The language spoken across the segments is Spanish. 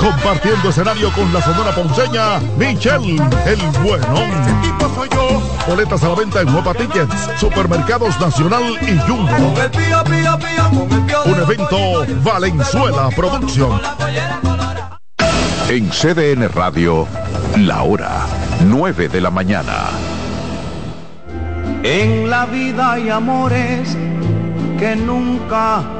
Compartiendo escenario con la sonora ponceña, Michelle, el buenón. Boletas a la venta en Nueva Tickets, Supermercados Nacional y Jumbo. Un evento Valenzuela Producción. En CDN Radio, la hora 9 de la mañana. En la vida hay amores que nunca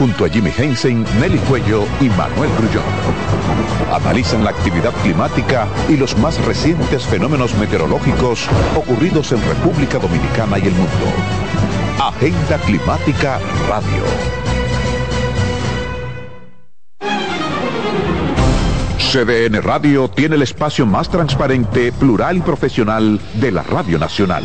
Junto a Jimmy Hensen, Nelly Cuello y Manuel Grullón. Analizan la actividad climática y los más recientes fenómenos meteorológicos ocurridos en República Dominicana y el mundo. Agenda Climática Radio. CDN Radio tiene el espacio más transparente, plural y profesional de la Radio Nacional.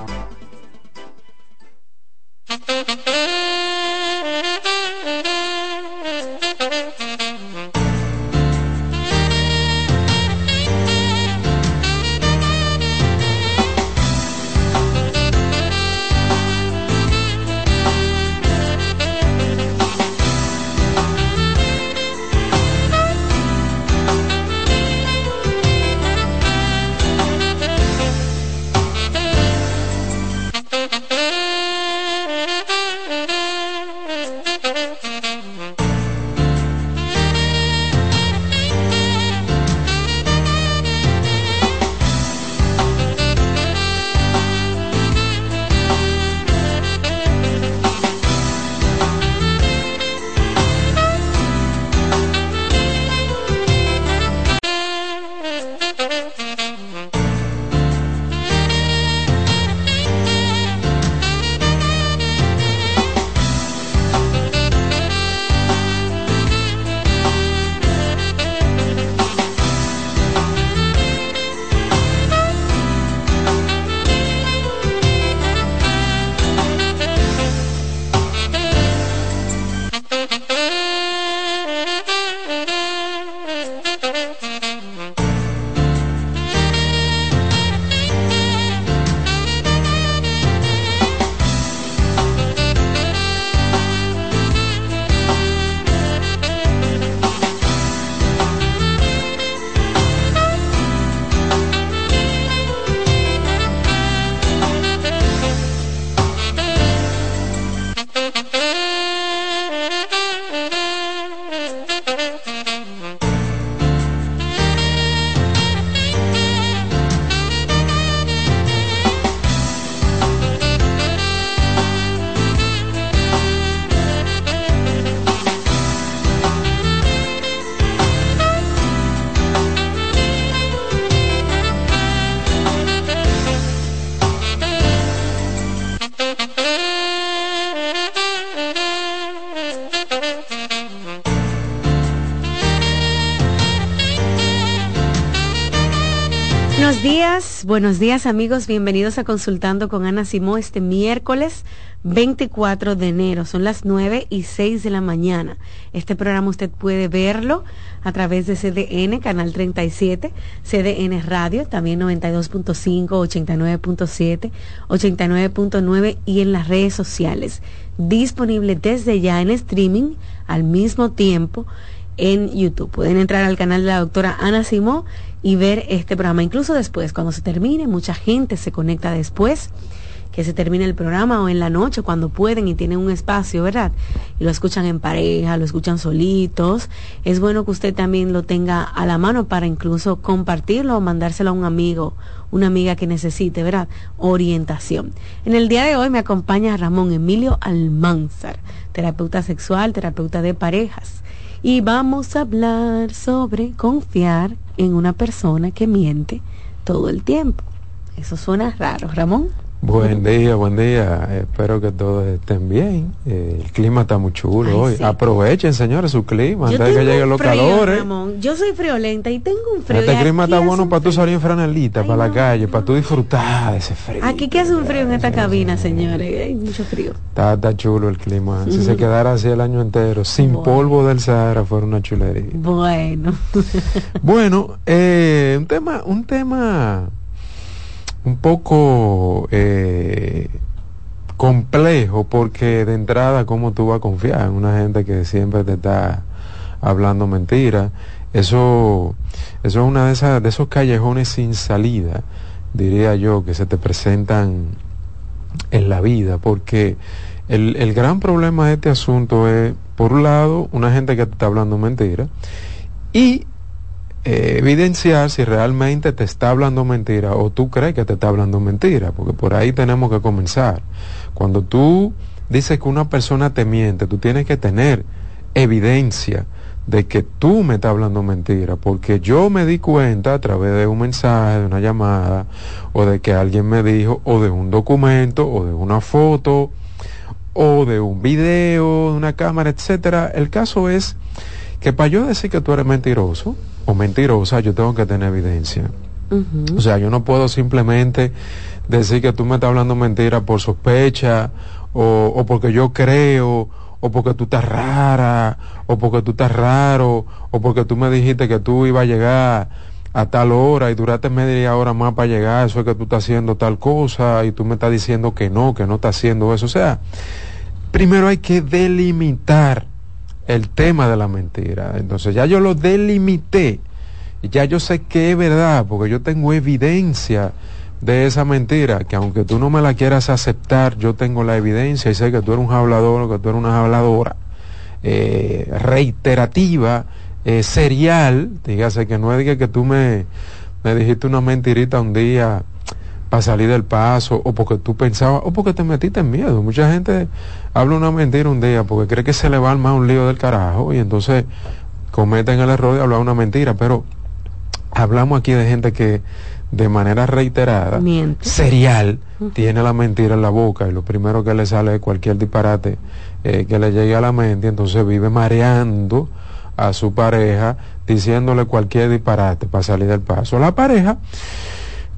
buenos días amigos, bienvenidos a Consultando con Ana Simó este miércoles 24 de enero, son las 9 y 6 de la mañana. Este programa usted puede verlo a través de CDN, Canal 37, CDN Radio, también 92.5, 89.7, 89.9 y en las redes sociales. Disponible desde ya en streaming al mismo tiempo en YouTube. Pueden entrar al canal de la doctora Ana Simó y ver este programa. Incluso después, cuando se termine, mucha gente se conecta después que se termine el programa o en la noche cuando pueden y tienen un espacio, ¿verdad? Y lo escuchan en pareja, lo escuchan solitos. Es bueno que usted también lo tenga a la mano para incluso compartirlo o mandárselo a un amigo, una amiga que necesite, ¿verdad? Orientación. En el día de hoy me acompaña Ramón Emilio Almanzar, terapeuta sexual, terapeuta de parejas. Y vamos a hablar sobre confiar en una persona que miente todo el tiempo. Eso suena raro, Ramón. Buen día, buen día. Espero que todos estén bien. Eh, el clima está muy chulo hoy. Aprovechen, señores, su clima antes de que lleguen los calores. Ramón. Yo soy friolenta y tengo un frío. Este clima está bueno para tú salir en franelita, para la calle, para tú disfrutar de ese frío. Aquí que hace un frío en esta cabina, señores. Hay mucho frío. Está, está chulo el clima. Si se quedara así el año entero, sin polvo del Sahara, fuera una chulería. Bueno. bueno, eh, un tema, un tema un poco eh, complejo porque de entrada cómo tú vas a confiar en una gente que siempre te está hablando mentiras eso eso es una de esas de esos callejones sin salida diría yo que se te presentan en la vida porque el, el gran problema de este asunto es por un lado una gente que te está hablando mentiras y evidenciar si realmente te está hablando mentira o tú crees que te está hablando mentira, porque por ahí tenemos que comenzar. Cuando tú dices que una persona te miente, tú tienes que tener evidencia de que tú me estás hablando mentira, porque yo me di cuenta a través de un mensaje, de una llamada, o de que alguien me dijo, o de un documento, o de una foto, o de un video, de una cámara, etcétera. El caso es que para yo decir que tú eres mentiroso, o mentirosa, yo tengo que tener evidencia. O sea, yo no puedo simplemente decir que tú me estás hablando mentira por sospecha, o, o porque yo creo, o porque tú estás rara, o porque tú estás raro, o porque tú me dijiste que tú ibas a llegar a tal hora y duraste media hora más para llegar, eso es que tú estás haciendo tal cosa y tú me estás diciendo que no, que no estás haciendo eso. O sea, primero hay que delimitar el tema de la mentira. Entonces ya yo lo delimité, ya yo sé que es verdad, porque yo tengo evidencia de esa mentira, que aunque tú no me la quieras aceptar, yo tengo la evidencia y sé que tú eres un hablador, que tú eres una habladora eh, reiterativa, eh, serial, dígase que no es que tú me, me dijiste una mentirita un día para salir del paso, o porque tú pensabas, o porque te metiste en miedo. Mucha gente habla una mentira un día porque cree que se le va a armar un lío del carajo y entonces cometen el error de hablar una mentira, pero hablamos aquí de gente que de manera reiterada, serial, tiene la mentira en la boca y lo primero que le sale es cualquier disparate eh, que le llegue a la mente, entonces vive mareando a su pareja diciéndole cualquier disparate para salir del paso. La pareja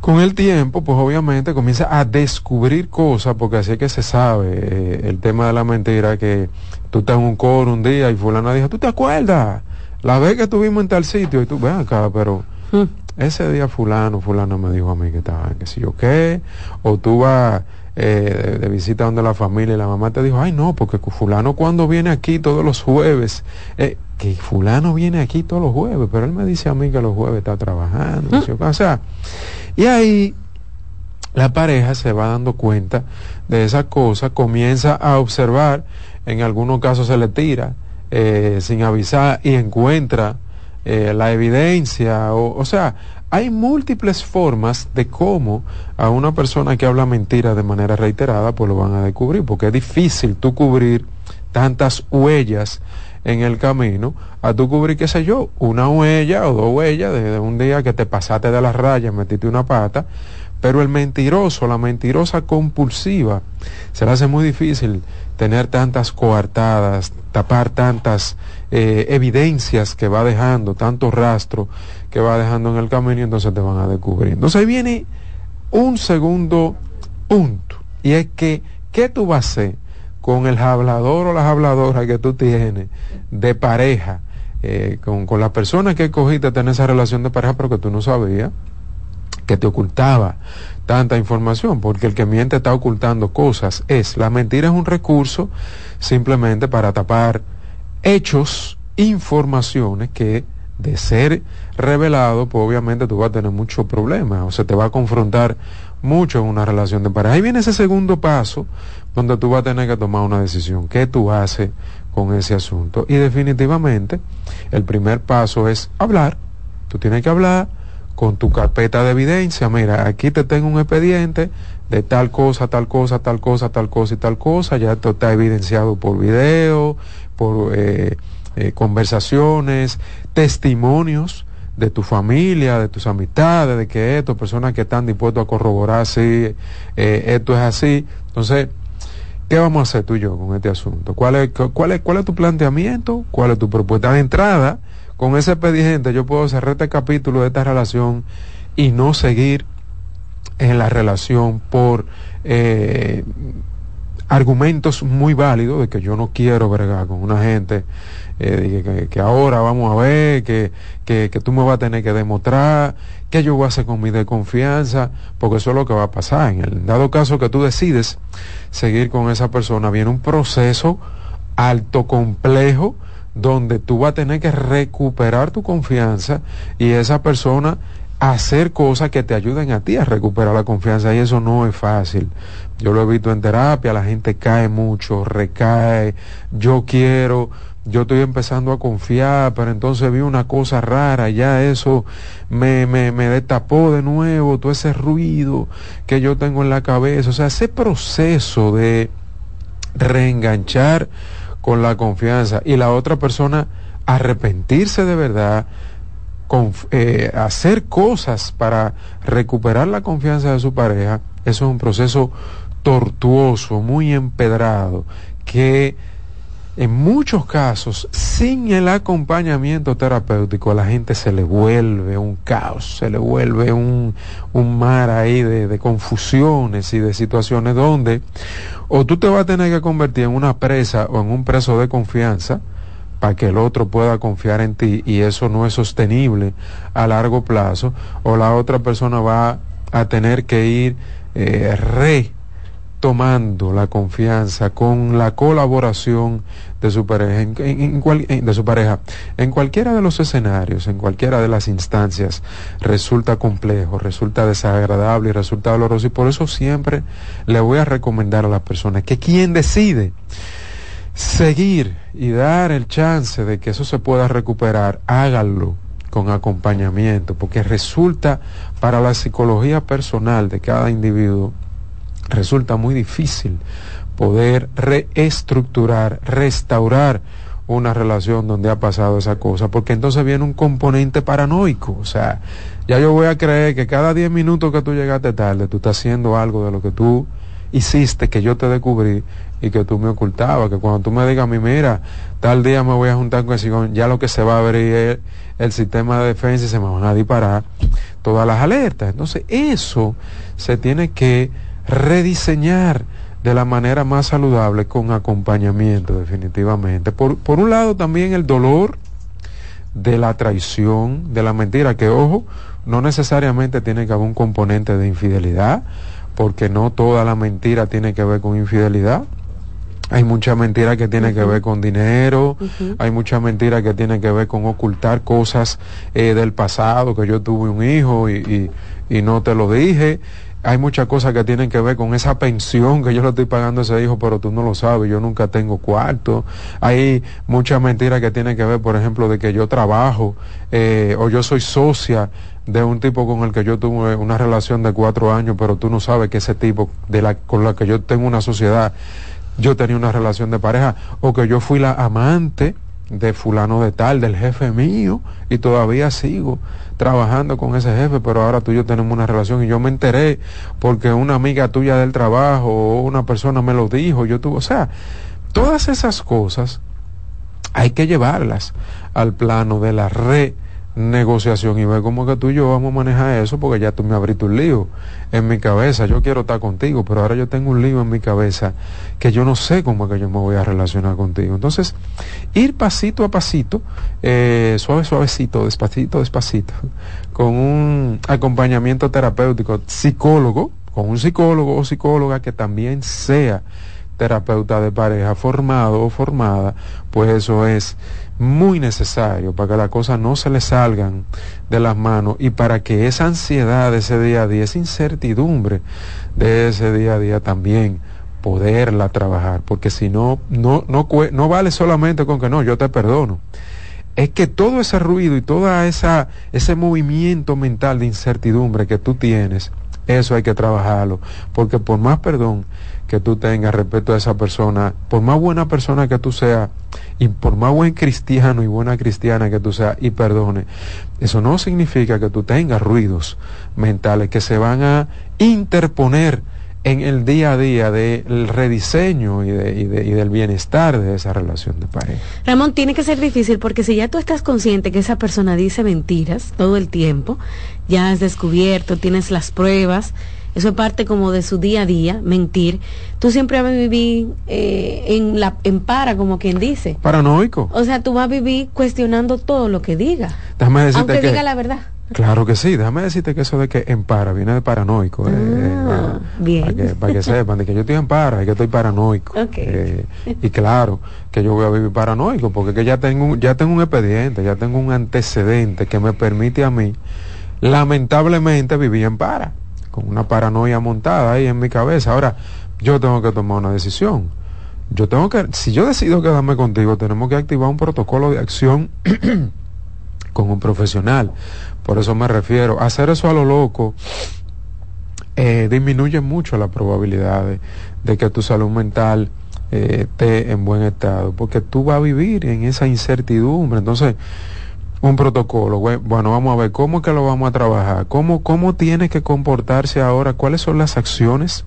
con el tiempo, pues obviamente comienza a descubrir cosas, porque así es que se sabe eh, el tema de la mentira, que tú estás en un coro un día y fulana dijo, ¿tú te acuerdas? La vez que estuvimos en tal sitio y tú, ven acá, pero hmm. ese día fulano, fulano me dijo a mí que estaba, que si yo qué, o tú vas eh, de, visita donde la familia y la mamá te dijo, ay no, porque fulano cuando viene aquí todos los jueves, eh, que fulano viene aquí todos los jueves, pero él me dice a mí que los jueves está trabajando, o sea, y ahí la pareja se va dando cuenta de esa cosa, comienza a observar, en algunos casos se le tira eh, sin avisar y encuentra eh, la evidencia, o, o sea, hay múltiples formas de cómo a una persona que habla mentira de manera reiterada, pues lo van a descubrir, porque es difícil tú cubrir tantas huellas en el camino a tú cubrir, qué sé yo, una huella o dos huellas desde un día que te pasaste de las rayas, metiste una pata, pero el mentiroso, la mentirosa compulsiva, se le hace muy difícil tener tantas coartadas, tapar tantas eh, evidencias que va dejando, tantos rastros, que va dejando en el camino y entonces te van a descubrir. Entonces ahí viene un segundo punto y es que, ¿qué tú vas a hacer con el hablador o las habladoras que tú tienes de pareja? Eh, con, con la persona que cogiste tener esa relación de pareja pero que tú no sabías que te ocultaba tanta información, porque el que miente está ocultando cosas. Es, la mentira es un recurso simplemente para tapar hechos, informaciones que de ser revelado, pues obviamente tú vas a tener muchos problemas, o se te va a confrontar mucho en una relación de pareja. Ahí viene ese segundo paso donde tú vas a tener que tomar una decisión. ¿Qué tú haces con ese asunto? Y definitivamente el primer paso es hablar. Tú tienes que hablar con tu carpeta de evidencia, mira, aquí te tengo un expediente de tal cosa, tal cosa, tal cosa, tal cosa y tal cosa, ya esto está evidenciado por video, por eh, eh, conversaciones, testimonios de tu familia, de tus amistades, de que esto, personas que están dispuestas a corroborar si eh, esto es así. Entonces, ¿qué vamos a hacer tú y yo con este asunto? ¿Cuál es, cuál es, cuál es tu planteamiento? ¿Cuál es tu propuesta de entrada? con ese expediente yo puedo cerrar este capítulo de esta relación y no seguir en la relación por eh, argumentos muy válidos de que yo no quiero bregar con una gente, eh, que, ahora vamos a ver, que, que, que, tú me vas a tener que demostrar, que yo voy a hacer con mi desconfianza, porque eso es lo que va a pasar. En el dado caso que tú decides seguir con esa persona, viene un proceso alto, complejo, donde tú vas a tener que recuperar tu confianza y esa persona hacer cosas que te ayuden a ti a recuperar la confianza y eso no es fácil. Yo lo he visto en terapia, la gente cae mucho, recae, yo quiero, yo estoy empezando a confiar, pero entonces vi una cosa rara, ya eso me, me, me destapó de nuevo, todo ese ruido que yo tengo en la cabeza, o sea, ese proceso de reenganchar con la confianza y la otra persona arrepentirse de verdad, eh, hacer cosas para recuperar la confianza de su pareja, eso es un proceso tortuoso, muy empedrado, que en muchos casos, sin el acompañamiento terapéutico, a la gente se le vuelve un caos, se le vuelve un, un mar ahí de, de, confusiones y de situaciones donde o tú te vas a tener que convertir en una presa o en un preso de confianza para que el otro pueda confiar en ti y eso no es sostenible a largo plazo, o la otra persona va a tener que ir eh, re tomando la confianza con la colaboración de su pareja en, de su pareja. En cualquiera de los escenarios en cualquiera de las instancias resulta complejo resulta desagradable y resulta doloroso y por eso siempre le voy a recomendar a las personas que quien decide seguir y dar el chance de que eso se pueda recuperar háganlo con acompañamiento porque resulta para la psicología personal de cada individuo resulta muy difícil poder reestructurar, restaurar una relación donde ha pasado esa cosa, porque entonces viene un componente paranoico, o sea, ya yo voy a creer que cada 10 minutos que tú llegaste tarde, tú estás haciendo algo de lo que tú hiciste, que yo te descubrí y que tú me ocultabas, que cuando tú me digas a mí, mira, tal día me voy a juntar con ese ya lo que se va a abrir es el sistema de defensa y se me van a disparar todas las alertas. Entonces, eso se tiene que rediseñar de la manera más saludable con acompañamiento definitivamente. Por, por un lado también el dolor de la traición, de la mentira, que ojo, no necesariamente tiene que haber un componente de infidelidad, porque no toda la mentira tiene que ver con infidelidad. Hay mucha mentira que tiene que ver con dinero, hay mucha mentira que tiene que ver con ocultar cosas eh, del pasado, que yo tuve un hijo y, y, y no te lo dije hay muchas cosas que tienen que ver con esa pensión que yo le estoy pagando a ese hijo, pero tú no lo sabes, yo nunca tengo cuarto. Hay muchas mentiras que tienen que ver, por ejemplo, de que yo trabajo eh, o yo soy socia de un tipo con el que yo tuve una relación de cuatro años, pero tú no sabes que ese tipo de la, con la que yo tengo una sociedad, yo tenía una relación de pareja, o que yo fui la amante de fulano de tal, del jefe mío, y todavía sigo trabajando con ese jefe, pero ahora tú y yo tenemos una relación y yo me enteré porque una amiga tuya del trabajo o una persona me lo dijo, yo tuve, o sea, todas esas cosas hay que llevarlas al plano de la negociación y ver cómo que tú y yo vamos a manejar eso porque ya tú me abriste un lío en mi cabeza. Yo quiero estar contigo, pero ahora yo tengo un lío en mi cabeza que yo no sé cómo es que yo me voy a relacionar contigo. Entonces, ir pasito a pasito, eh, suave, suavecito, despacito, despacito, con un acompañamiento terapéutico, psicólogo, con un psicólogo o psicóloga que también sea terapeuta de pareja formado o formada, pues eso es muy necesario para que las cosas no se le salgan de las manos y para que esa ansiedad de ese día a día, esa incertidumbre de ese día a día también poderla trabajar, porque si no, no, no, no vale solamente con que no, yo te perdono. Es que todo ese ruido y esa, ese movimiento mental de incertidumbre que tú tienes, eso hay que trabajarlo, porque por más perdón que tú tengas respecto a esa persona, por más buena persona que tú seas, y por más buen cristiano y buena cristiana que tú seas, y perdone, eso no significa que tú tengas ruidos mentales que se van a interponer en el día a día del rediseño y, de, y, de, y, del bienestar de esa relación de pareja. Ramón, tiene que ser difícil porque si ya tú estás consciente que esa persona dice mentiras todo el tiempo, ya has descubierto, tienes las pruebas, eso es parte como de su día a día, mentir. Tú siempre vas a vivir eh, en, la, en para, como quien dice. Paranoico. O sea, tú vas a vivir cuestionando todo lo que diga. Déjame decirte aunque que, diga la verdad. Claro que sí, déjame decirte que eso de que en para viene de paranoico. Eh, Ah, eh, bien. Para que, para que sepan, de que yo estoy en para y que estoy paranoico. Ok. Eh, y claro, que yo voy a vivir paranoico porque que ya tengo, ya tengo un expediente, ya tengo un antecedente que me permite a mí, lamentablemente, vivir en para, con una paranoia montada ahí en mi cabeza. Ahora, yo tengo que tomar una decisión. Yo tengo que, si yo decido quedarme contigo, tenemos que activar un protocolo de acción con un profesional. Por eso me refiero, hacer eso a lo loco eh, disminuye mucho la probabilidad de, de que tu salud mental eh, esté en buen estado, porque tú vas a vivir en esa incertidumbre. Entonces, un protocolo, bueno, vamos a ver cómo que lo vamos a trabajar, cómo, cómo tiene que comportarse ahora, cuáles son las acciones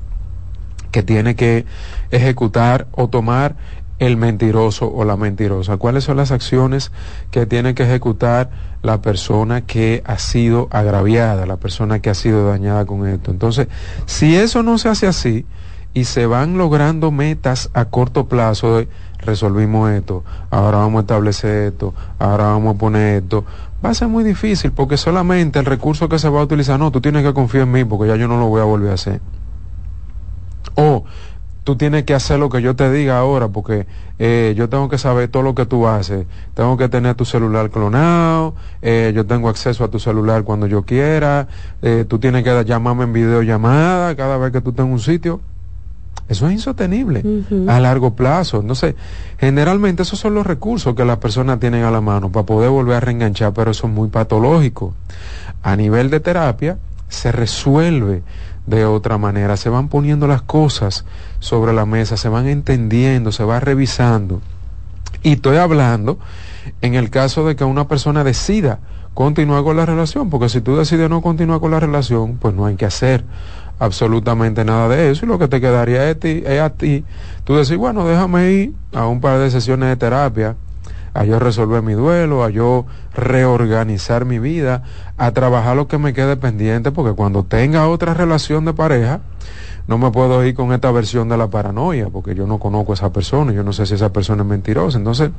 que tiene que ejecutar o tomar el mentiroso o la mentirosa. ¿Cuáles son las acciones que tiene que ejecutar la persona que ha sido agraviada, la persona que ha sido dañada con esto? Entonces, si eso no se hace así y se van logrando metas a corto plazo de resolvimos esto, ahora vamos a establecer esto, ahora vamos a poner esto, va a ser muy difícil porque solamente el recurso que se va a utilizar, no, tú tienes que confiar en mí porque ya yo no lo voy a volver a hacer. O tú tienes que hacer lo que yo te diga ahora, porque eh, yo tengo que saber todo lo que tú haces. Tengo que tener tu celular clonado, eh, yo tengo acceso a tu celular cuando yo quiera, eh, tú tienes que llamarme en videollamada cada vez que tú tengas un sitio. Eso es insostenible a largo plazo. Entonces, generalmente esos son los recursos que las personas tienen a la mano para poder volver a reenganchar, pero eso es muy patológico. A nivel de terapia, se resuelve de otra manera, se van poniendo las cosas sobre la mesa, se van entendiendo, se va revisando. Y estoy hablando en el caso de que una persona decida continuar con la relación, porque si tú decides no continuar con la relación, pues no hay que hacer absolutamente nada de eso y lo que te quedaría es, ti- es a ti, tú decir, bueno, déjame ir a un par de sesiones de terapia, a yo resolver mi duelo, a yo reorganizar mi vida, a trabajar lo que me quede pendiente, porque cuando tenga otra relación de pareja, no me puedo ir con esta versión de la paranoia, porque yo no conozco a esa persona, yo no sé si esa persona es mentirosa. Entonces,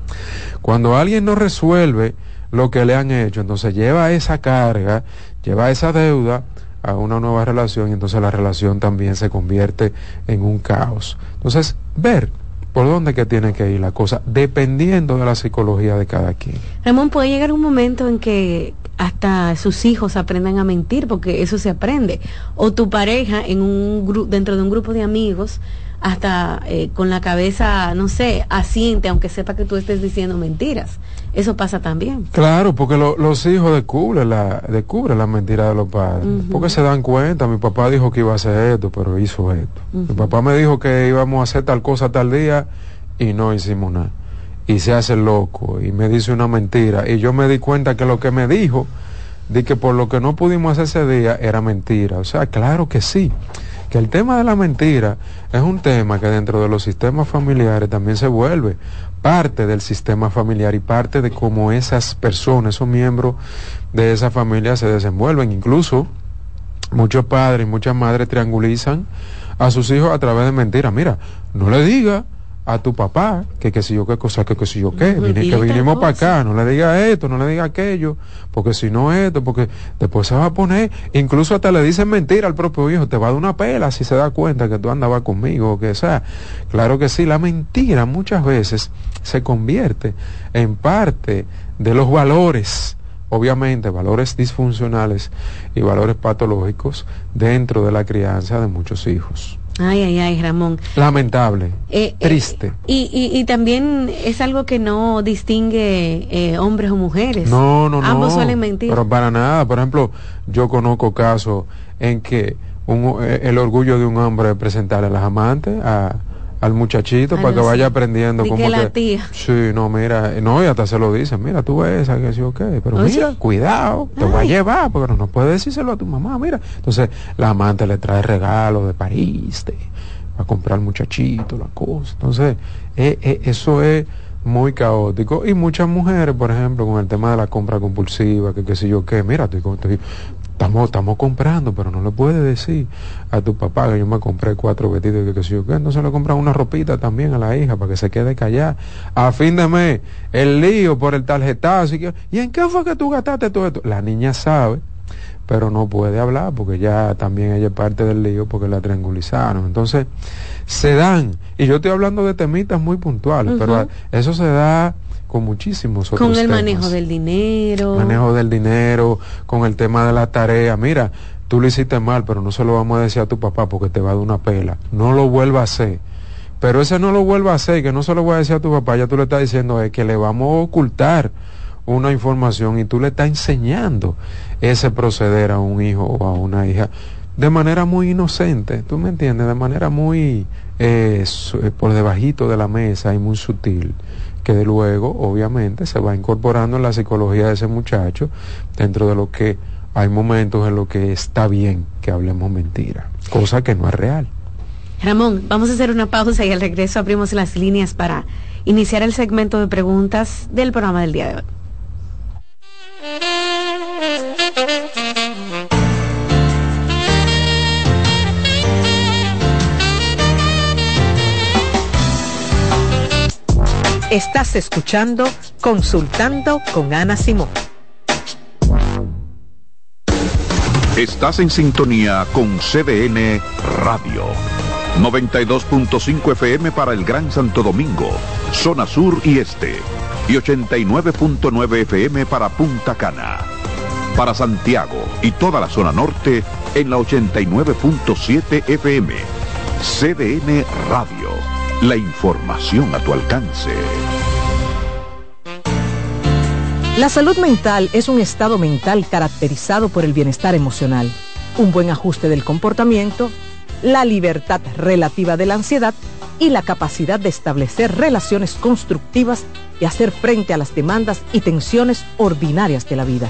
cuando alguien no resuelve lo que le han hecho, entonces lleva esa carga, lleva esa deuda a una nueva relación y entonces la relación también se convierte en un caos. Entonces, ver por dónde que tiene que ir la cosa, dependiendo de la psicología de cada quien. Ramón, puede llegar un momento en que hasta sus hijos aprendan a mentir, porque eso se aprende. O tu pareja en un dentro de un grupo de amigos, hasta eh, con la cabeza, no sé, asiente, aunque sepa que tú estés diciendo mentiras. Eso pasa también. Claro, porque lo- los hijos descubren la, descubren la mentira de los padres. Porque se dan cuenta, mi papá dijo que iba a hacer esto, pero hizo esto. Mi papá me dijo que íbamos a hacer tal cosa tal día y no hicimos nada. Y se hace loco y me dice una mentira. Y yo me di cuenta que lo que me dijo, de que por lo que no pudimos hacer ese día era mentira. O sea, claro que sí. Que el tema de la mentira es un tema que dentro de los sistemas familiares también se vuelve parte del sistema familiar y parte de cómo esas personas, esos miembros de esa familia se desenvuelven. Incluso muchos padres y muchas madres triangulizan a sus hijos a través de mentiras. Mira, no le diga a tu papá que que si yo qué cosa, que que si yo qué, que vinimos para acá, no le diga esto, no le diga aquello, porque si no esto, porque después se va a poner, incluso hasta le dicen mentira al propio hijo, te va a dar una pela si se da cuenta que tú andabas conmigo, o que sea. Claro que sí, la mentira muchas veces se convierte en parte de los valores obviamente valores disfuncionales y valores patológicos dentro de la crianza de muchos hijos. Ay, ay, ay, Ramón. Lamentable, eh, eh, triste. y, y, y, también es algo que no distingue eh, hombres o mujeres. No, no, no. Ambos suelen mentir. Pero para nada. Por ejemplo, yo conozco casos en que un, el orgullo de un hombre es presentarle a las amantes, a, al muchachito para que vaya aprendiendo como que, la tía. sí no mira no y hasta se lo dicen mira tú ves que sí ok pero mira cuidado te voy a llevar porque no, puedes decírselo a tu mamá mira. Entonces la amante le trae regalos de París de, a comprar al muchachito la cosa. Entonces eh, eh, eso es muy caótico y muchas mujeres por ejemplo con el tema de la compra compulsiva que qué sé yo qué mira estoy, estoy Estamos, estamos comprando, pero no le puedes decir a tu papá que yo me compré cuatro vestidos que, que si yo qué, entonces le compras una ropita también a la hija para que se quede callada. A fin de mes, el lío por el tarjetazo. Y, ¿Y en qué fue que tú gastaste todo esto? La niña sabe, pero no puede hablar porque ya también ella es parte del lío porque la triangulizaron. Entonces, se dan, y yo estoy hablando de temitas muy puntuales, pero eso se da con muchísimos otros Con el manejo del dinero. Manejo del dinero, con el tema de la tarea. Mira, tú lo hiciste mal, pero no se lo vamos a decir a tu papá porque te va a dar una pela. No lo vuelva a hacer. Pero ese no lo vuelva a hacer, que no se lo voy a decir a tu papá, ya tú le estás diciendo es que le vamos a ocultar una información y tú le estás enseñando ese proceder a un hijo o a una hija de manera muy inocente, tú me entiendes, de manera muy eh, eh, por debajito de la mesa y muy sutil que luego obviamente se va incorporando en la psicología de ese muchacho dentro de lo que hay momentos en los que está bien que hablemos mentira, cosa que no es real. Ramón, vamos a hacer una pausa y al regreso abrimos las líneas para iniciar el segmento de preguntas del programa del día de hoy. Estás escuchando Consultando con Ana Simón. Estás en sintonía con CDN Radio. 92.5 FM para el Gran Santo Domingo, zona sur y este. Y 89.9 FM para Punta Cana. Para Santiago y toda la zona norte en la 89.7 FM. CDN Radio la información a tu alcance. La salud mental es un estado mental caracterizado por el bienestar emocional, un buen ajuste del comportamiento, la libertad relativa de la ansiedad y la capacidad de establecer relaciones constructivas y hacer frente a las demandas y tensiones ordinarias de la vida.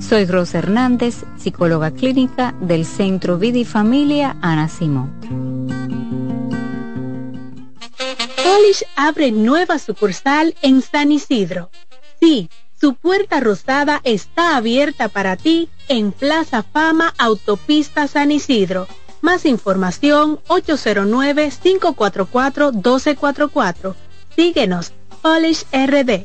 Soy Rosa Hernández, psicóloga clínica del Centro Vida y Familia Ana Simón. Polish abre nueva sucursal en San Isidro. Sí, su puerta rosada está abierta para ti en Plaza Fama Autopista San Isidro. Más información 809-544-1244. Síguenos, Polish RD.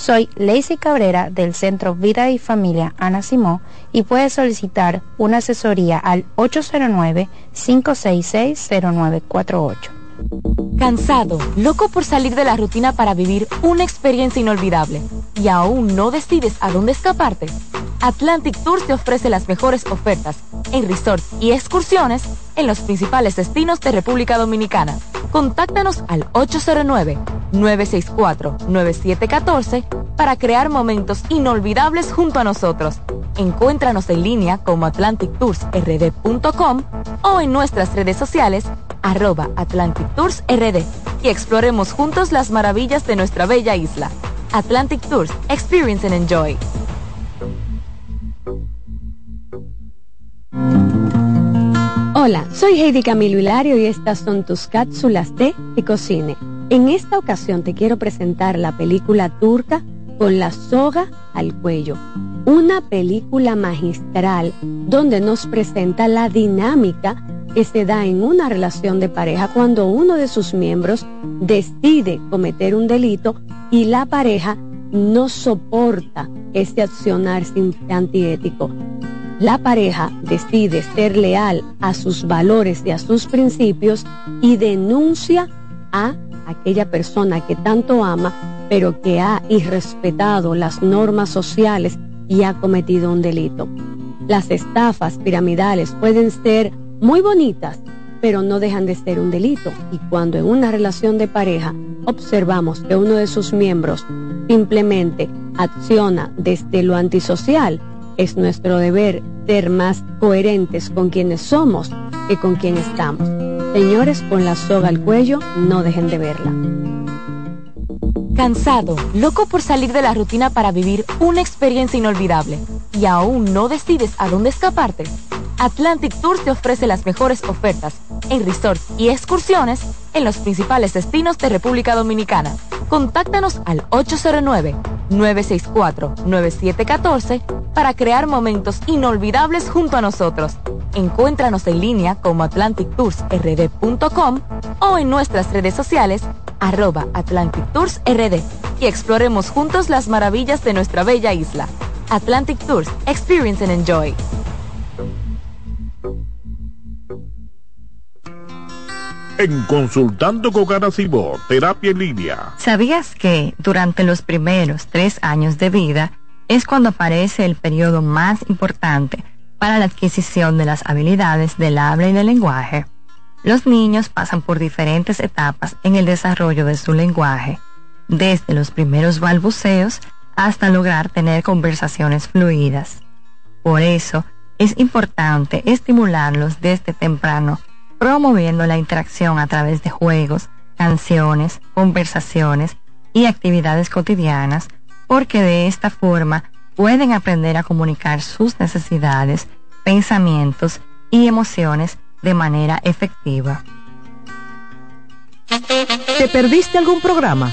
Soy Lacey Cabrera del Centro Vida y Familia Ana Simó y puedes solicitar una asesoría al 809-566-0948. Cansado, loco por salir de la rutina para vivir una experiencia inolvidable y aún no decides a dónde escaparte. Atlantic Tours te ofrece las mejores ofertas en resorts y excursiones en los principales destinos de República Dominicana. Contáctanos al 809-964-9714 para crear momentos inolvidables junto a nosotros. Encuéntranos en línea como atlantictoursrd.com o en nuestras redes sociales arroba Atlantic Tours RD y exploremos juntos las maravillas de nuestra bella isla. Atlantic Tours, Experience and Enjoy. Hola, soy Heidi Camilo Hilario y estas son tus cápsulas de Ecocine. En esta ocasión te quiero presentar la película turca Con la soga al cuello, una película magistral donde nos presenta la dinámica que se da en una relación de pareja cuando uno de sus miembros decide cometer un delito y la pareja no soporta este accionar antiético. La pareja decide ser leal a sus valores y a sus principios y denuncia a aquella persona que tanto ama, pero que ha irrespetado las normas sociales y ha cometido un delito. Las estafas piramidales pueden ser muy bonitas, pero no dejan de ser un delito. Y cuando en una relación de pareja observamos que uno de sus miembros simplemente acciona desde lo antisocial, es nuestro deber ser más coherentes con quienes somos que con quien estamos. Señores, con la soga al cuello, no dejen de verla. Cansado, loco por salir de la rutina para vivir una experiencia inolvidable y aún no decides a dónde escaparte. Atlantic Tours te ofrece las mejores ofertas en resorts y excursiones en los principales destinos de República Dominicana. Contáctanos al 809-964-9714 para crear momentos inolvidables junto a nosotros. Encuéntranos en línea como atlantictoursrd.com o en nuestras redes sociales arroba Atlantic y exploremos juntos las maravillas de nuestra bella isla. Atlantic Tours, Experience and Enjoy. en Consultando con Garacimo, Terapia en Línea. ¿Sabías que durante los primeros tres años de vida es cuando aparece el periodo más importante para la adquisición de las habilidades del habla y del lenguaje? Los niños pasan por diferentes etapas en el desarrollo de su lenguaje, desde los primeros balbuceos hasta lograr tener conversaciones fluidas. Por eso, es importante estimularlos desde temprano promoviendo la interacción a través de juegos, canciones, conversaciones y actividades cotidianas, porque de esta forma pueden aprender a comunicar sus necesidades, pensamientos y emociones de manera efectiva. ¿Te perdiste algún programa?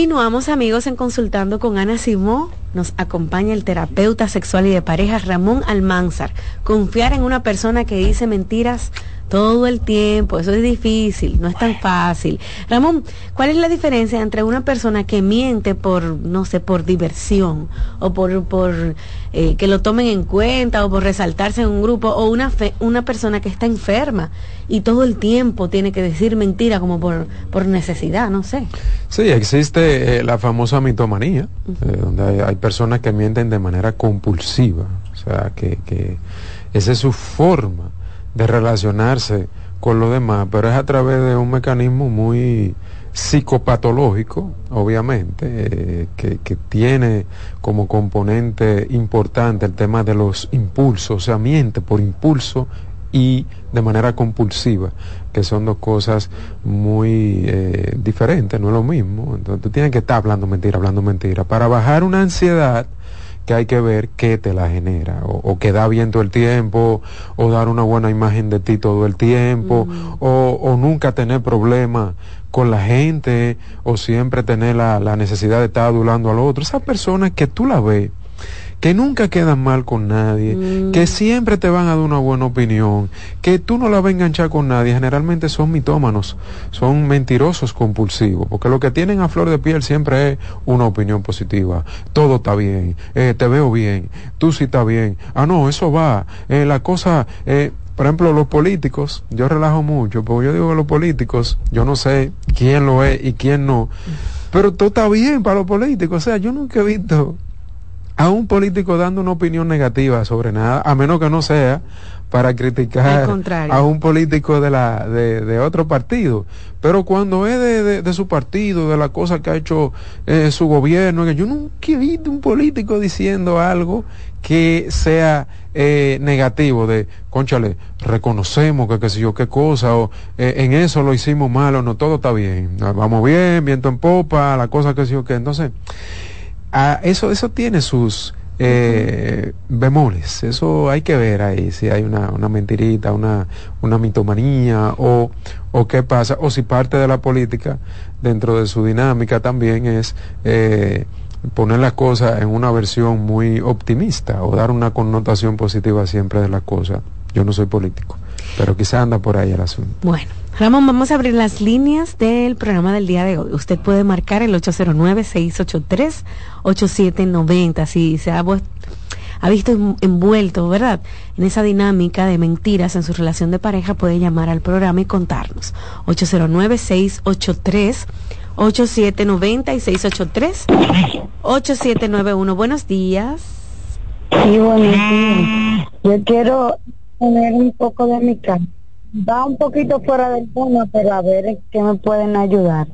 Continuamos amigos en consultando con Ana Simó. Nos acompaña el terapeuta sexual y de parejas Ramón Almanzar. Confiar en una persona que dice mentiras todo el tiempo, eso es difícil, no es tan fácil. Ramón, ¿cuál es la diferencia entre una persona que miente por, no sé, por diversión o por, por eh, que lo tomen en cuenta o por resaltarse en un grupo o una, una persona que está enferma y todo el tiempo tiene que decir mentira como por, por necesidad, no sé? Sí, existe eh, la famosa mitomanía, eh, donde hay, personas que mienten de manera compulsiva, o sea, que, que esa es su forma de relacionarse con los demás, pero es a través de un mecanismo muy psicopatológico, obviamente, eh, que, que, tiene como componente importante el tema de los impulsos, o sea, miente por impulso y de manera compulsiva, que son dos cosas muy eh, diferentes, no es lo mismo. Entonces tú tienes que estar hablando mentira, hablando mentira. Para bajar una ansiedad, que hay que ver qué te la genera, o, que da bien todo el tiempo, o dar una buena imagen de ti todo el tiempo, o, o, nunca tener problemas con la gente, o siempre tener la, la necesidad de estar adulando al otro. Esas personas que tú la ves que nunca quedan mal con nadie, mm. que siempre te van a dar una buena opinión, que tú no la vas a enganchar con nadie, generalmente son mitómanos, son mentirosos compulsivos, porque lo que tienen a flor de piel siempre es una opinión positiva, todo está bien, eh, te veo bien, tú sí estás bien, ah no, eso va, eh, la cosa... Eh, por ejemplo, los políticos, yo relajo mucho, porque yo digo que los políticos, yo no sé quién lo es y quién no, pero todo está bien para los políticos. O sea, yo nunca he visto a un político dando una opinión negativa sobre nada, a menos que no sea para criticar a un político de la de, de, otro partido. Pero cuando es de, de, su partido, de la cosa que ha hecho eh, su gobierno, que yo nunca he visto un político diciendo algo que sea eh, negativo de, conchale, reconocemos que qué sé yo, qué cosa, o eh, en eso lo hicimos mal o no, todo está bien, vamos bien, viento en popa, la cosa que sé yo, que entonces Ah, eso, eso tiene sus eh, bemoles. Eso hay que ver ahí si hay una, una mentirita, una, una mitomanía o, o qué pasa, o si parte de la política dentro de su dinámica también es eh, poner las cosas en una versión muy optimista o dar una connotación positiva siempre de las cosas. Yo no soy político, pero quizá anda por ahí el asunto. Bueno. Ramón, vamos a abrir las líneas del programa del día de hoy. Usted puede marcar el 809-683-8790 si se ha, ha visto envuelto, ¿verdad? En esa dinámica de mentiras en su relación de pareja, puede llamar al programa y contarnos. 809-683. 8790 y 683 8791. Buenos días. Sí, buenos días. Yo quiero poner un poco de mi casa va un poquito fuera del tema, pero a ver qué me pueden ayudar.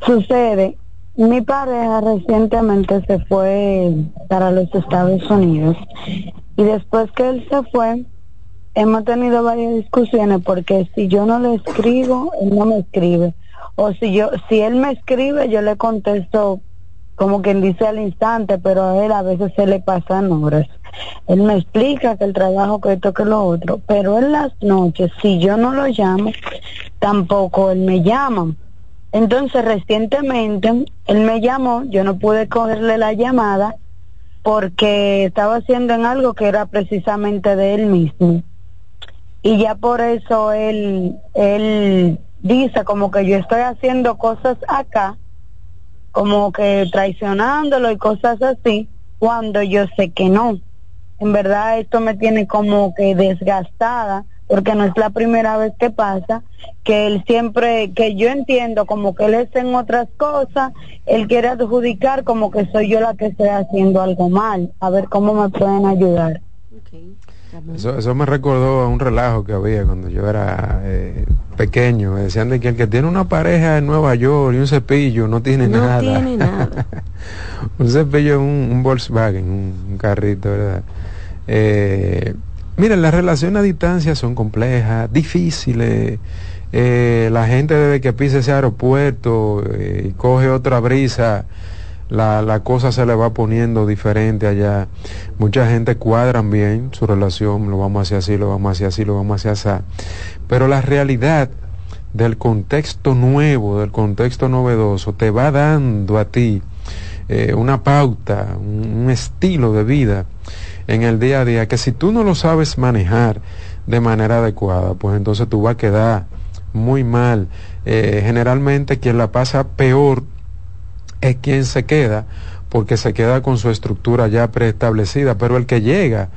Sucede, mi pareja recientemente se fue para los Estados Unidos y después que él se fue, hemos tenido varias discusiones porque si yo no le escribo, él no me escribe. O si yo, si él me escribe, yo le contesto como quien dice al instante, pero a él a veces se le pasan horas. Él me explica que el trabajo, que esto, que lo otro, pero en las noches, si yo no lo llamo, tampoco él me llama. Entonces, recientemente, él me llamó, yo no pude cogerle la llamada porque estaba haciendo en algo que era precisamente de él mismo. Y ya por eso él, él dice como que yo estoy haciendo cosas acá como que traicionándolo y cosas así, cuando yo sé que no. En verdad esto me tiene como que desgastada, porque no es la primera vez que pasa, que él siempre, que yo entiendo como que él es en otras cosas, él quiere adjudicar como que soy yo la que estoy haciendo algo mal, a ver cómo me pueden ayudar. Eso, eso, me recordó a un relajo que había cuando yo era eh, pequeño. Me decían de que el que tiene una pareja en Nueva York y un cepillo no tiene no nada. Tiene nada. un cepillo es un, Volkswagen, un, carrito, ¿verdad? Eh, miren, las relaciones a distancia son complejas, difíciles. Eh, la gente desde que pisa ese aeropuerto y coge otra brisa la, la cosa se le va poniendo diferente allá. Mucha gente cuadran bien su relación, lo vamos a hacer así, lo vamos a hacer así, lo vamos a hacer así. Pero la realidad del contexto nuevo, del contexto novedoso, te va dando a ti eh, una pauta, un, estilo de vida en el día a día, que si tú no lo sabes manejar de manera adecuada, pues entonces tú vas a quedar muy mal. Eh, generalmente quien la pasa peor es quien se queda, porque se queda con su estructura ya preestablecida, pero el que llega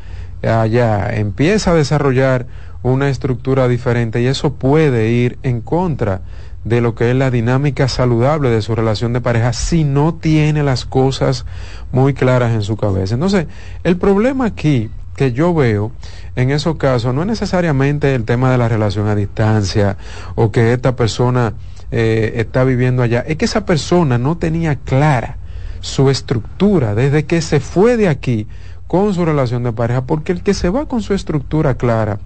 allá empieza a desarrollar una estructura diferente y eso puede ir en contra de lo que es la dinámica saludable de su relación de pareja si no tiene las cosas muy claras en su cabeza. Entonces, el problema aquí que yo veo en esos casos no es necesariamente el tema de la relación a distancia o que esta persona eh, está viviendo allá, es que esa persona no tenía clara su estructura desde que se fue de aquí con su relación de pareja, porque el que se va con su estructura clara,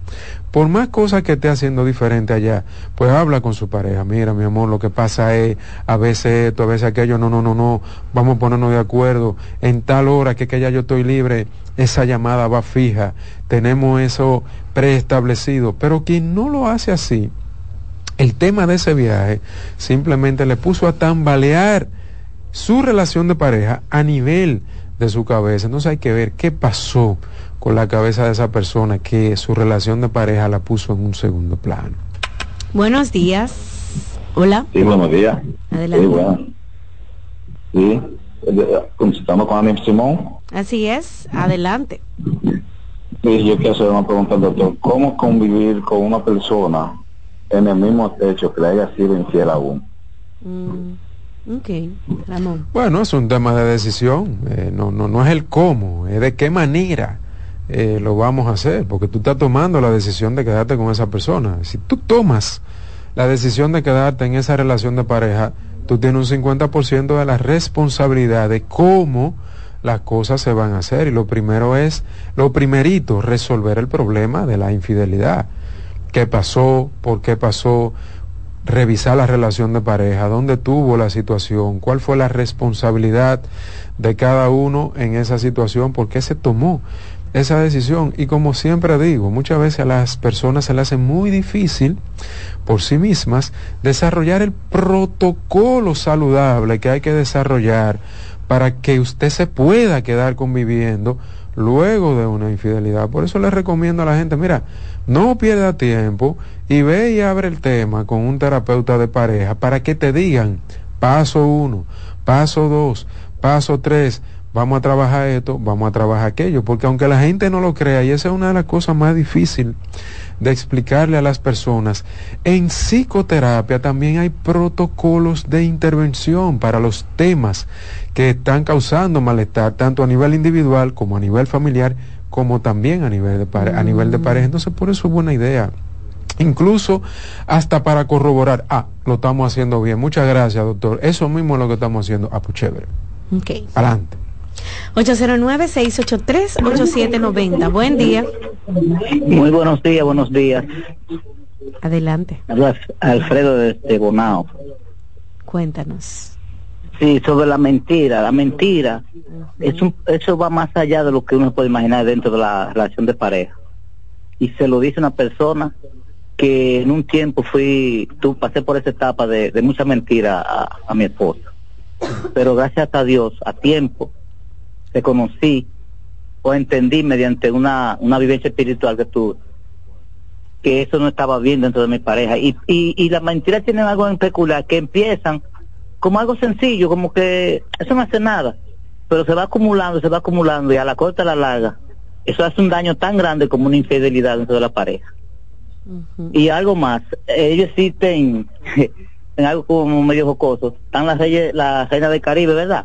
por más cosas que esté haciendo diferente allá, pues habla con su pareja, mira mi amor, lo que pasa es a veces esto, a veces aquello, no, no, no, no, vamos a ponernos de acuerdo, en tal hora que, que ya yo estoy libre, esa llamada va fija, tenemos eso preestablecido, pero quien no lo hace así, el tema de ese viaje simplemente le puso a tambalear su relación de pareja a nivel de su cabeza. Entonces hay que ver qué pasó con la cabeza de esa persona que su relación de pareja la puso en un segundo plano. Buenos días. Hola. Sí, buenos días. Adelante. Sí, bueno. Sí, estamos con Simón. Así es, adelante. Sí, yo quiero hacer una pregunta al doctor. ¿Cómo convivir con una persona en el mismo techo que le haya sido infiel aún? Mm. Ok, Ramón. Bueno, es un tema de decisión, eh, no, no, no es el cómo, es de qué manera eh, lo vamos a hacer, porque tú estás tomando la decisión de quedarte con esa persona. Si tú tomas la decisión de quedarte en esa relación de pareja, tú tienes un 50% de la responsabilidad de cómo las cosas se van a hacer. Y lo primero es, lo primerito, resolver el problema de la infidelidad. ¿Qué pasó? ¿Por qué pasó? Revisar la relación de pareja, dónde tuvo la situación, cuál fue la responsabilidad de cada uno en esa situación, por qué se tomó esa decisión. Y como siempre digo, muchas veces a las personas se les hace muy difícil por sí mismas desarrollar el protocolo saludable que hay que desarrollar para que usted se pueda quedar conviviendo luego de una infidelidad. Por eso les recomiendo a la gente, mira, no pierda tiempo y ve y abre el tema con un terapeuta de pareja para que te digan paso uno, paso dos, paso tres, vamos a trabajar esto, vamos a trabajar aquello, porque aunque la gente no lo crea, y esa es una de las cosas más difíciles de explicarle a las personas, en psicoterapia también hay protocolos de intervención para los temas que están causando malestar, tanto a nivel individual como a nivel familiar como también a nivel de, pare a nivel de pareja. Entonces, por eso es buena idea. Incluso hasta para corroborar, ah, lo estamos haciendo bien. Muchas gracias, doctor. Eso mismo es lo que estamos haciendo. Ah, pues chévere. Ok. Adelante. 809-683-8790. Buen día. Muy buenos días, buenos días. Adelante. Alfredo de Bonao. Cuéntanos. Sí, sobre la mentira. La mentira, eso va más allá de lo que uno puede imaginar dentro de la relación de pareja. Y se lo dice una persona que en un tiempo fui, tú pasé por esa etapa de, mucha mentira a, mi esposa. Pero gracias a Dios, a tiempo, te conocí o entendí mediante una, una vivencia espiritual que tuve que eso no estaba bien dentro de mi pareja. Y, y, y las mentiras tienen algo en peculiar, que empiezan como algo sencillo, como que eso no hace nada, pero se va acumulando, se va acumulando y a la corta a la larga, eso hace un daño tan grande como una infidelidad dentro de la pareja. Y algo más, ellos existen en algo como medio jocoso, están las reyes, las reinas del Caribe, ¿verdad?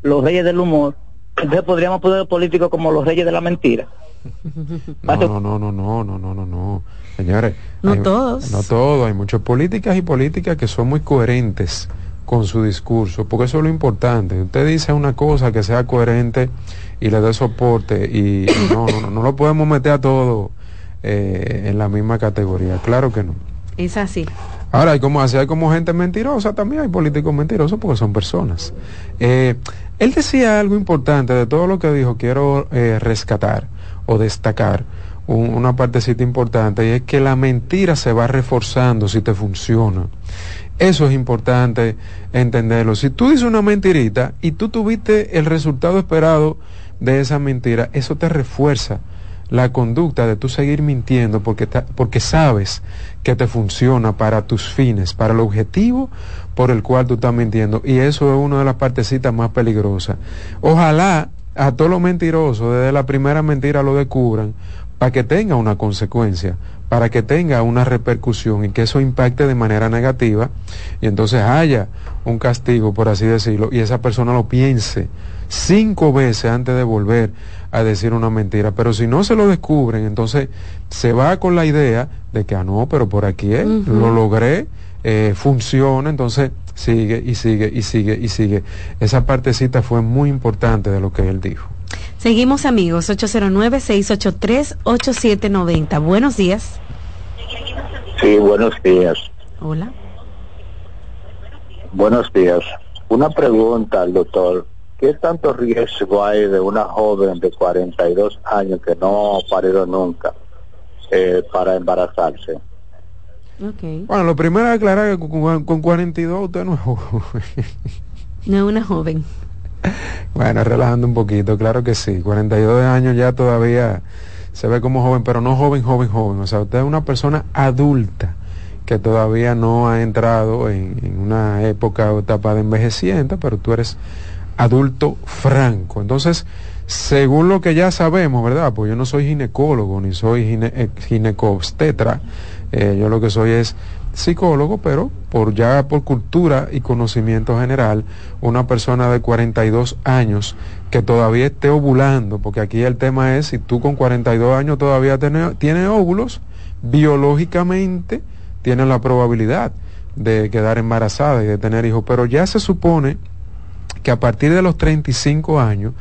Los reyes del humor. Entonces podríamos poner políticos como los reyes de la mentira. No, no, no, no, no, no, no, no, no. Señores. No todos. No todos. Hay muchas políticas y políticas que son muy coherentes con su discurso, porque eso es lo importante. Usted dice una cosa que sea coherente y le dé soporte y, no, no, no, lo podemos meter a todo eh, en la misma categoría. Claro que no. Es así. Ahora, hay como así, hay como gente mentirosa, también hay políticos mentirosos porque son personas. Eh, él decía algo importante de todo lo que dijo, quiero eh, rescatar o destacar una partecita importante y es que la mentira se va reforzando si te funciona. Eso es importante entenderlo. Si tú dices una mentirita y tú tuviste el resultado esperado de esa mentira, eso te refuerza la conducta de tú seguir mintiendo porque, porque sabes que te funciona para tus fines, para el objetivo por el cual tú estás mintiendo. Y eso es una de las partecitas más peligrosas. Ojalá a todos los mentirosos desde la primera mentira lo descubran para que tenga una consecuencia, para que tenga una repercusión y que eso impacte de manera negativa y entonces haya un castigo, por así decirlo, y esa persona lo piense cinco veces antes de volver a decir una mentira. Pero si no se lo descubren, entonces se va con la idea de que, ah, no, pero por aquí es, lo logré, eh, funciona, entonces sigue y sigue y sigue y sigue. Esa partecita fue muy importante de lo que él dijo. Seguimos amigos, 809-683-8790. Buenos días. Sí, buenos días. Hola. Buenos días. Una pregunta al doctor. ¿Qué tanto riesgo hay de una joven de 42 años que no ha parido nunca eh, para embarazarse? Bueno, lo primero es aclarar que con, 42 usted no es joven. No es una joven. Bueno, relajando un poquito, claro que sí. 42 años ya todavía se ve como joven, pero no joven, joven, joven. O sea, usted es una persona adulta que todavía no ha entrado en, una época o etapa de envejeciente, pero tú eres adulto franco. Entonces, según lo que ya sabemos, ¿verdad? Pues yo no soy ginecólogo ni soy gine, eh, ginecobstetra, eh, yo lo que soy es psicólogo, pero por ya por cultura y conocimiento general, una persona de 42 años que todavía esté ovulando, porque aquí el tema es si tú con 42 años todavía tienes óvulos, biológicamente tienes la probabilidad de quedar embarazada y de tener hijos, pero ya se supone que a partir de los 35 años,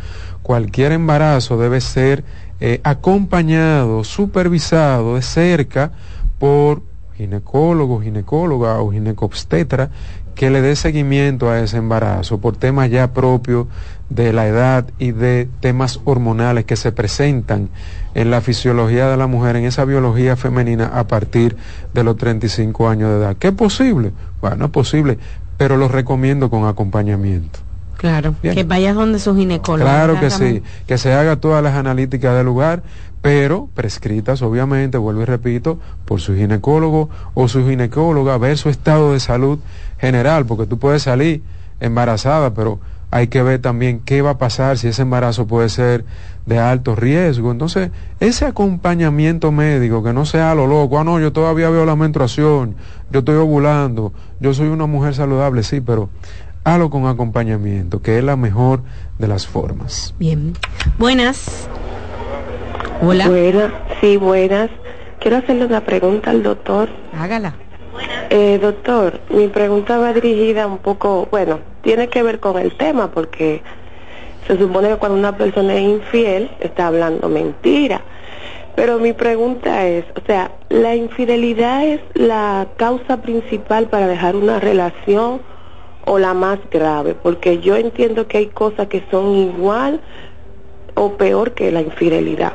cualquier embarazo debe ser eh, acompañado, supervisado de cerca por ginecólogo, ginecóloga o ginecobstetra que le dé seguimiento a ese embarazo por temas ya propios de la edad y de temas hormonales que se presentan en la fisiología de la mujer, en esa biología femenina a partir de los 35 años de edad. ¿Qué es posible? Bueno, es posible, pero lo recomiendo con acompañamiento. Claro, que vayas donde su ginecólogo. Claro que sí, que se haga todas las analíticas del lugar, pero prescritas obviamente, vuelvo y repito, por su ginecólogo o su ginecóloga, ver su estado de salud general, porque tú puedes salir embarazada, pero hay que ver también qué va a pasar si ese embarazo puede ser de alto riesgo. Entonces, ese acompañamiento médico, que no sea lo loco, ah, no, yo todavía veo la menstruación, yo estoy ovulando, yo soy una mujer saludable, sí, pero Halo con acompañamiento, que es la mejor de las formas. Bien. Buenas. Hola. Buenas, sí, buenas. Quiero hacerle una pregunta al doctor. Hágala. Eh, doctor, mi pregunta va dirigida un poco, bueno, tiene que ver con el tema porque se supone que cuando una persona es infiel está hablando mentira. Pero mi pregunta es, o sea, ¿la infidelidad es la causa principal para dejar una relación o la más grave, porque yo entiendo que hay cosas que son igual o peor que la infidelidad.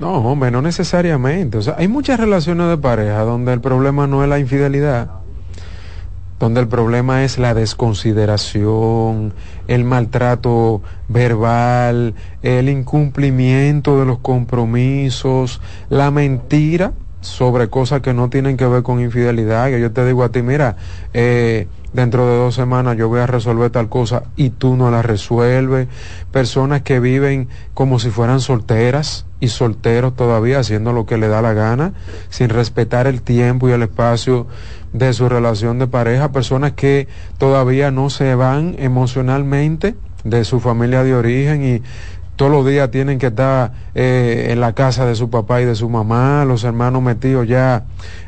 No, hombre, no necesariamente. O sea, hay muchas relaciones de pareja donde el problema no es la infidelidad, donde el problema es la desconsideración, el maltrato verbal, el incumplimiento de los compromisos, la mentira sobre cosas que no tienen que ver con infidelidad, que yo te digo a ti, mira, eh, dentro de dos semanas yo voy a resolver tal cosa y tú no la resuelves, personas que viven como si fueran solteras y solteros todavía haciendo lo que le da la gana, sin respetar el tiempo y el espacio de su relación de pareja, personas que todavía no se van emocionalmente de su familia de origen y todos los días tienen que estar eh, en la casa de su papá y de su mamá, los hermanos metidos ya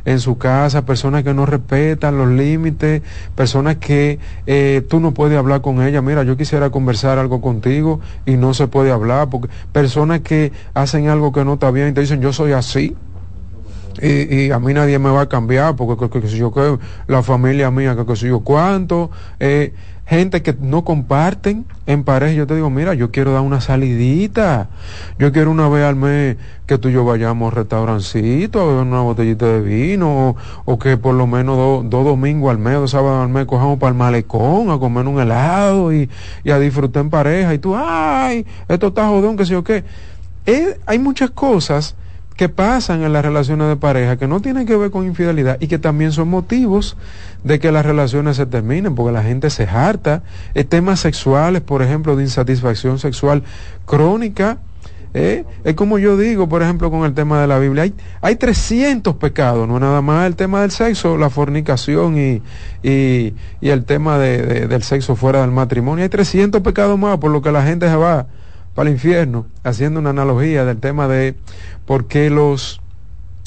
en su casa, personas que no respetan los límites, personas que eh, tú no puedes hablar con ellas, mira, yo quisiera conversar algo contigo y no se puede hablar, porque personas que hacen algo que no está bien y te dicen yo soy así. Y, a mí nadie me va a cambiar porque que, que, yo que la familia mía que, que yo cuánto eh, gente que no comparten en pareja. Yo te digo, mira, yo quiero dar una salidita. Yo quiero una vez al mes que tú y yo vayamos a restaurancito a beber una botellita de vino o, que por lo menos dos domingos al mes, dos sábados al mes cojamos para el malecón a comer un helado y, y a disfrutar en pareja. Y tú, ay, esto está jodón, que sé yo qué. hay muchas cosas que pasan en las relaciones de pareja que no tienen que ver con infidelidad y que también son motivos de que las relaciones se terminen, porque la gente se harta. Eh, temas sexuales, por ejemplo, de insatisfacción sexual crónica. Eh, es como yo digo, por ejemplo, con el tema de la Biblia. Hay, hay 300 pecados, no nada más el tema del sexo, la fornicación y, y, el tema de, del sexo fuera del matrimonio. Hay 300 pecados más, por lo que la gente se va para el infierno, haciendo una analogía del tema de por qué los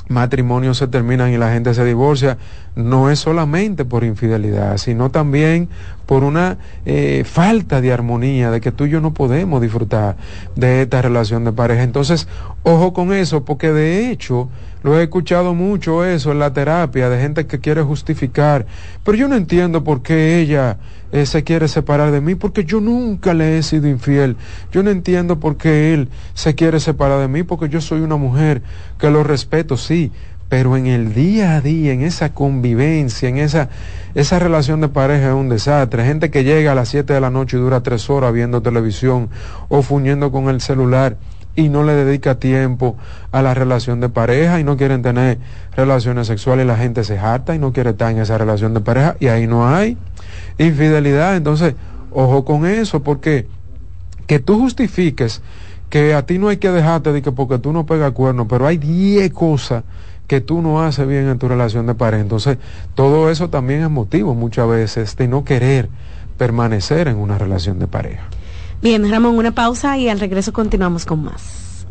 matrimonios se terminan y la gente se divorcia, no es solamente por infidelidad, sino también por una eh, falta de armonía, de que tú y yo no podemos disfrutar de esta relación de pareja. Entonces, ojo con eso, porque de hecho, lo he escuchado mucho eso en la terapia, de gente que quiere justificar, pero yo no entiendo por qué ella eh, se quiere separar de mí, porque yo nunca le he sido infiel. Yo no entiendo por qué él se quiere separar de mí, porque yo soy una mujer que lo respeto, sí, pero en el día a día, en esa convivencia, en esa, esa relación de pareja es un desastre. Gente que llega a las 7 de la noche y dura tres horas viendo televisión o fuñendo con el celular y no le dedica tiempo a la relación de pareja y no quieren tener relaciones sexuales la gente se harta y no quiere estar en esa relación de pareja y ahí no hay infidelidad. Entonces, ojo con eso, porque que tú justifiques que a ti no hay que dejarte de que porque tú no pegas cuernos, pero hay 10 cosas que tú no haces bien en tu relación de pareja. Entonces, todo eso también es motivo muchas veces de no querer permanecer en una relación de pareja. Bien, Ramón, una pausa y al regreso continuamos con más.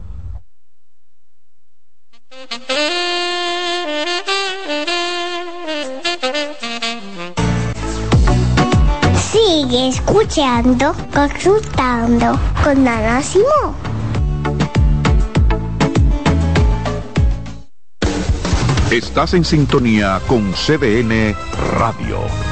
Sigue escuchando, consultando con Ana Simón. Estás en sintonía con CDN Radio.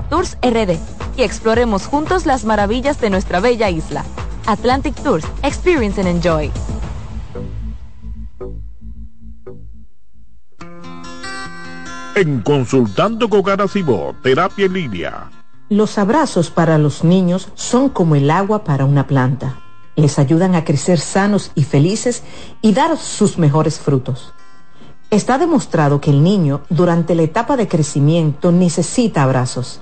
Tours RD y exploremos juntos las maravillas de nuestra bella isla. Atlantic Tours, Experience and Enjoy. En Consultando con terapia en línea. Los abrazos para los niños son como el agua para una planta. Les ayudan a crecer sanos y felices y dar sus mejores frutos. Está demostrado que el niño durante la etapa de crecimiento necesita abrazos.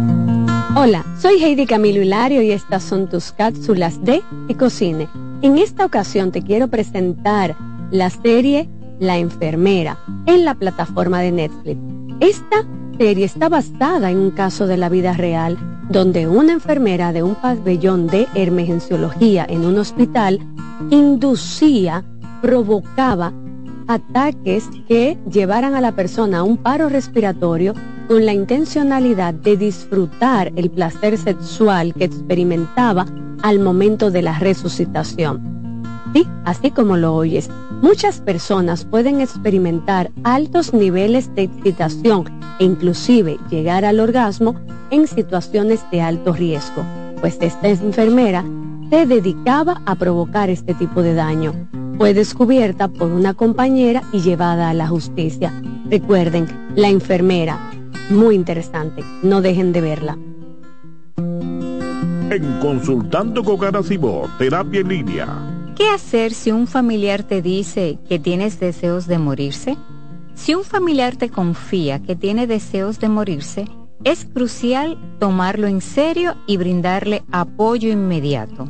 Hola, soy Heidi Camilo Hilario y estas son tus cápsulas de Ecocine. En esta ocasión te quiero presentar la serie La enfermera en la plataforma de Netflix. Esta serie está basada en un caso de la vida real donde una enfermera de un pabellón de emergenciología en un hospital inducía, provocaba ataques que llevaran a la persona a un paro respiratorio con la intencionalidad de disfrutar el placer sexual que experimentaba al momento de la resucitación. Sí, así como lo oyes, muchas personas pueden experimentar altos niveles de excitación e inclusive llegar al orgasmo en situaciones de alto riesgo, pues esta enfermera se dedicaba a provocar este tipo de daño. Fue descubierta por una compañera y llevada a la justicia. Recuerden, la enfermera, muy interesante, no dejen de verla. En Consultando con Garacimo, Terapia en Línea. ¿Qué hacer si un familiar te dice que tienes deseos de morirse? Si un familiar te confía que tiene deseos de morirse, es crucial tomarlo en serio y brindarle apoyo inmediato.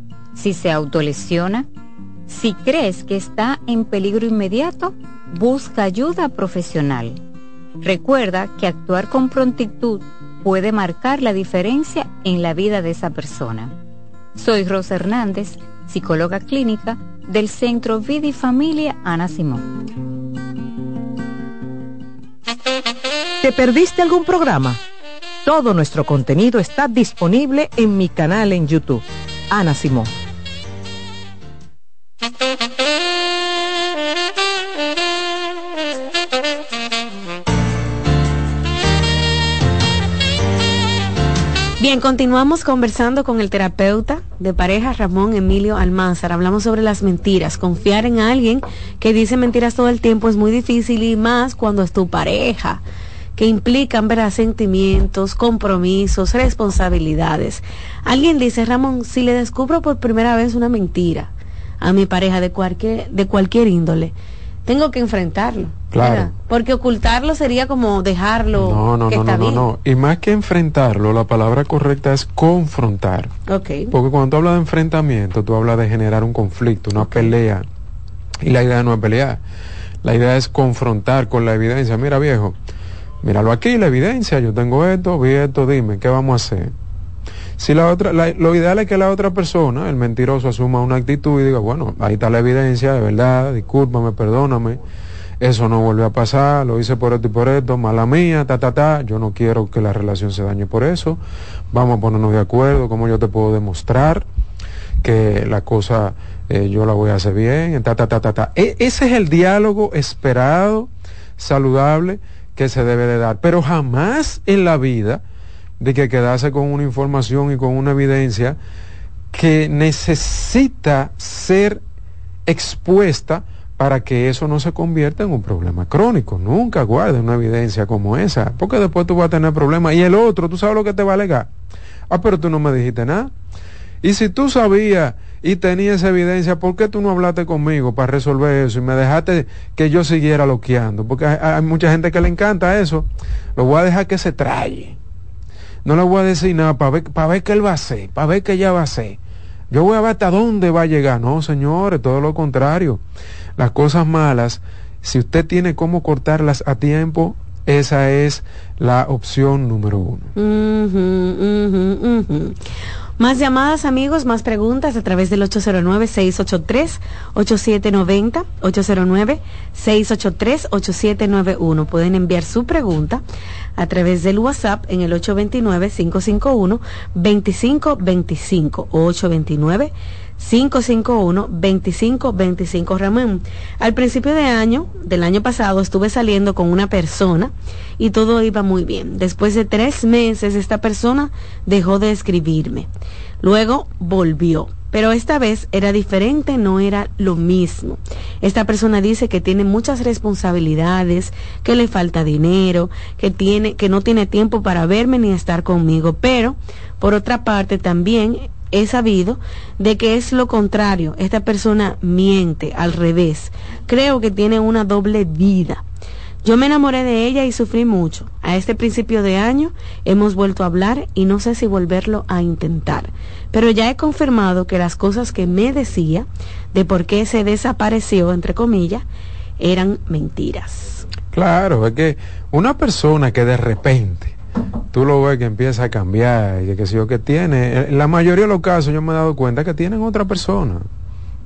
si se autolesiona, si crees que está en peligro inmediato, busca ayuda profesional. Recuerda que actuar con prontitud puede marcar la diferencia en la vida de esa persona. Soy Rosa Hernández, psicóloga clínica del Centro Vida y Familia Ana Simón. ¿Te perdiste algún programa? Todo nuestro contenido está disponible en mi canal en YouTube, Ana Simón. Bien, continuamos conversando con el terapeuta de pareja Ramón Emilio Almanzar. Hablamos sobre las mentiras. Confiar en alguien que dice mentiras todo el tiempo es muy difícil y más cuando es tu pareja que implican ver sentimientos, compromisos, responsabilidades. Alguien dice, Ramón, si le descubro por primera vez una mentira a mi pareja de cualquier, de cualquier índole, tengo que enfrentarlo. Claro. Porque ocultarlo sería como dejarlo. No, no, que no, está no, bien. no, Y más que enfrentarlo, la palabra correcta es confrontar. Ok. Porque cuando tú hablas de enfrentamiento, tú hablas de generar un conflicto, una pelea. Y la idea no es pelear. La idea es confrontar con la evidencia. Mira, viejo, míralo aquí, la evidencia, yo tengo esto, vi esto, dime, ¿qué vamos a hacer? Si la otra, la- lo ideal es que la otra persona, el mentiroso, asuma una actitud y diga, bueno, ahí está la evidencia, de verdad, discúlpame, perdóname. eso no vuelve a pasar, lo hice por esto y por esto, mala mía, ta, ta, ta, yo no quiero que la relación se dañe por eso, vamos a ponernos de acuerdo, cómo yo te puedo demostrar que la cosa eh, yo la voy a hacer bien, ta, ta, ta, ta, ta. E- ese es el diálogo esperado, saludable, que se debe de dar, pero jamás en la vida de que quedarse con una información y con una evidencia que necesita ser expuesta para que eso no se convierta en un problema crónico. Nunca guarde una evidencia como esa, porque después tú vas a tener problemas. Y el otro, ¿tú sabes lo que te va a alegar? Ah, pero tú no me dijiste nada. Y si tú sabías y tenías evidencia, ¿por qué tú no hablaste conmigo para resolver eso y me dejaste que yo siguiera loqueando? Porque hay, hay mucha gente que le encanta eso. Lo voy a dejar que se trae. No le voy a decir nada para ver, para ver qué él va a hacer, para ver qué ella va a hacer. Yo voy a ver hasta dónde va a llegar. No, señores, todo lo contrario. Las cosas malas, si usted tiene cómo cortarlas a tiempo, esa es la opción número uno. Más llamadas, amigos, más preguntas a través del 809-683-8790, 809-683-8791. Pueden enviar su pregunta a través del WhatsApp en el 829-551-2525 o 829 551-2525. Ramón, al principio de año, del año pasado, estuve saliendo con una persona y todo iba muy bien. Después de tres meses, esta persona dejó de escribirme. Luego volvió. Pero esta vez era diferente, no era lo mismo. Esta persona dice que tiene muchas responsabilidades, que le falta dinero, que tiene, que no tiene tiempo para verme ni estar conmigo. Pero, por otra parte, también he sabido de que es lo contrario. Esta persona miente al revés. Creo que tiene una doble vida. Yo me enamoré de ella y sufrí mucho. A este principio de año hemos vuelto a hablar y no sé si volverlo a intentar. Pero ya he confirmado que las cosas que me decía de por qué se desapareció, entre comillas, eran mentiras. Claro, es que una persona que de repente tú lo ves que empieza a cambiar y que, sé yo que tiene, en la mayoría de los casos yo me he dado cuenta que tienen otra persona.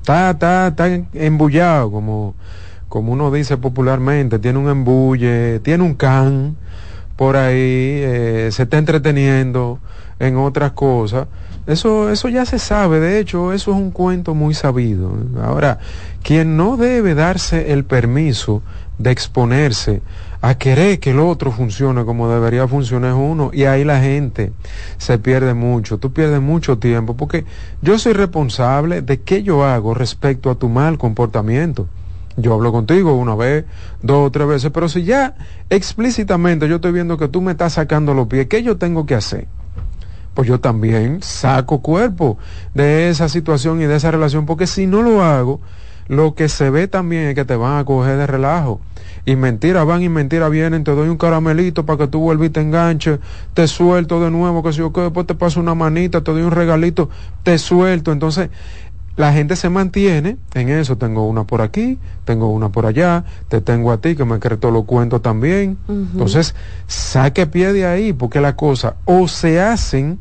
Está, está, está embullado, como, como uno dice popularmente, tiene un embulle, tiene un can por ahí, eh, se está entreteniendo en otras cosas. Eso, eso ya se sabe, de hecho, eso es un cuento muy sabido. Ahora, quien no debe darse el permiso de exponerse a querer que el otro funcione como debería funcionar uno y ahí la gente se pierde mucho, tú pierdes mucho tiempo porque yo soy responsable de qué yo hago respecto a tu mal comportamiento. Yo hablo contigo una vez, dos o tres veces, pero si ya explícitamente yo estoy viendo que tú me estás sacando los pies, ¿qué yo tengo que hacer? Pues yo también saco cuerpo de esa situación y de esa relación, porque si no lo hago, lo que se ve también es que te van a coger de relajo. Y mentiras van y mentiras vienen, te doy un caramelito para que tú vuelvas y te enganches, te suelto de nuevo, que si yo que después te paso una manita, te doy un regalito, te suelto. Entonces, la gente se mantiene en eso. Tengo una por aquí, tengo una por allá, te tengo a ti que me creto lo cuento también. Entonces, saque pie de ahí, porque la cosa o se hacen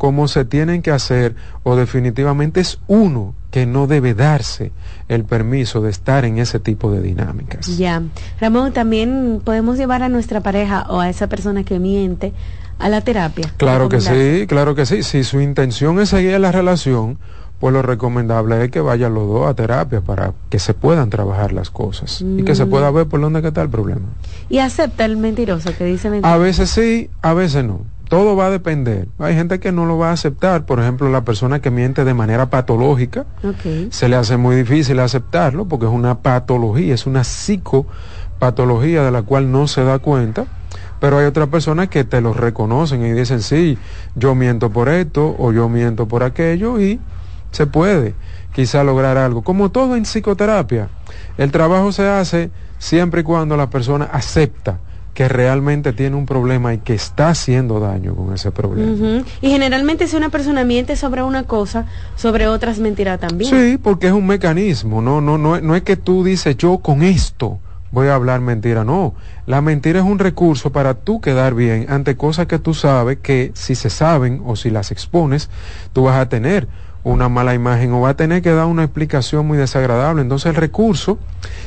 como se tienen que hacer, o definitivamente es uno que no debe darse el permiso de estar en ese tipo de dinámicas. Ya. Ramón, también podemos llevar a nuestra pareja o a esa persona que miente a la terapia. Claro que sí, claro que sí. Si su intención es seguir la relación, pues lo recomendable es que vayan los dos a terapia para que se puedan trabajar las cosas y que se Mm. pueda ver por dónde está el problema. Y acepta el mentiroso que dice mentiras. A veces sí, a veces no. Todo va a depender. Hay gente que no lo va a aceptar. Por ejemplo, la persona que miente de manera patológica, se le hace muy difícil aceptarlo porque es una patología, es una psicopatología de la cual no se da cuenta. Pero hay otras personas que te lo reconocen y dicen, sí, yo miento por esto o yo miento por aquello y se puede quizá lograr algo. Como todo en psicoterapia, el trabajo se hace siempre y cuando la persona acepta que realmente tiene un problema y que está haciendo daño con ese problema. Y generalmente si una persona miente sobre una cosa, sobre otras mentirá también. Sí, porque es un mecanismo, no, no, no, no es que tú dices yo con esto voy a hablar mentira, no. La mentira es un recurso para tú quedar bien ante cosas que tú sabes que si se saben o si las expones, tú vas a tener una mala imagen o vas a tener que dar una explicación muy desagradable. Entonces el recurso,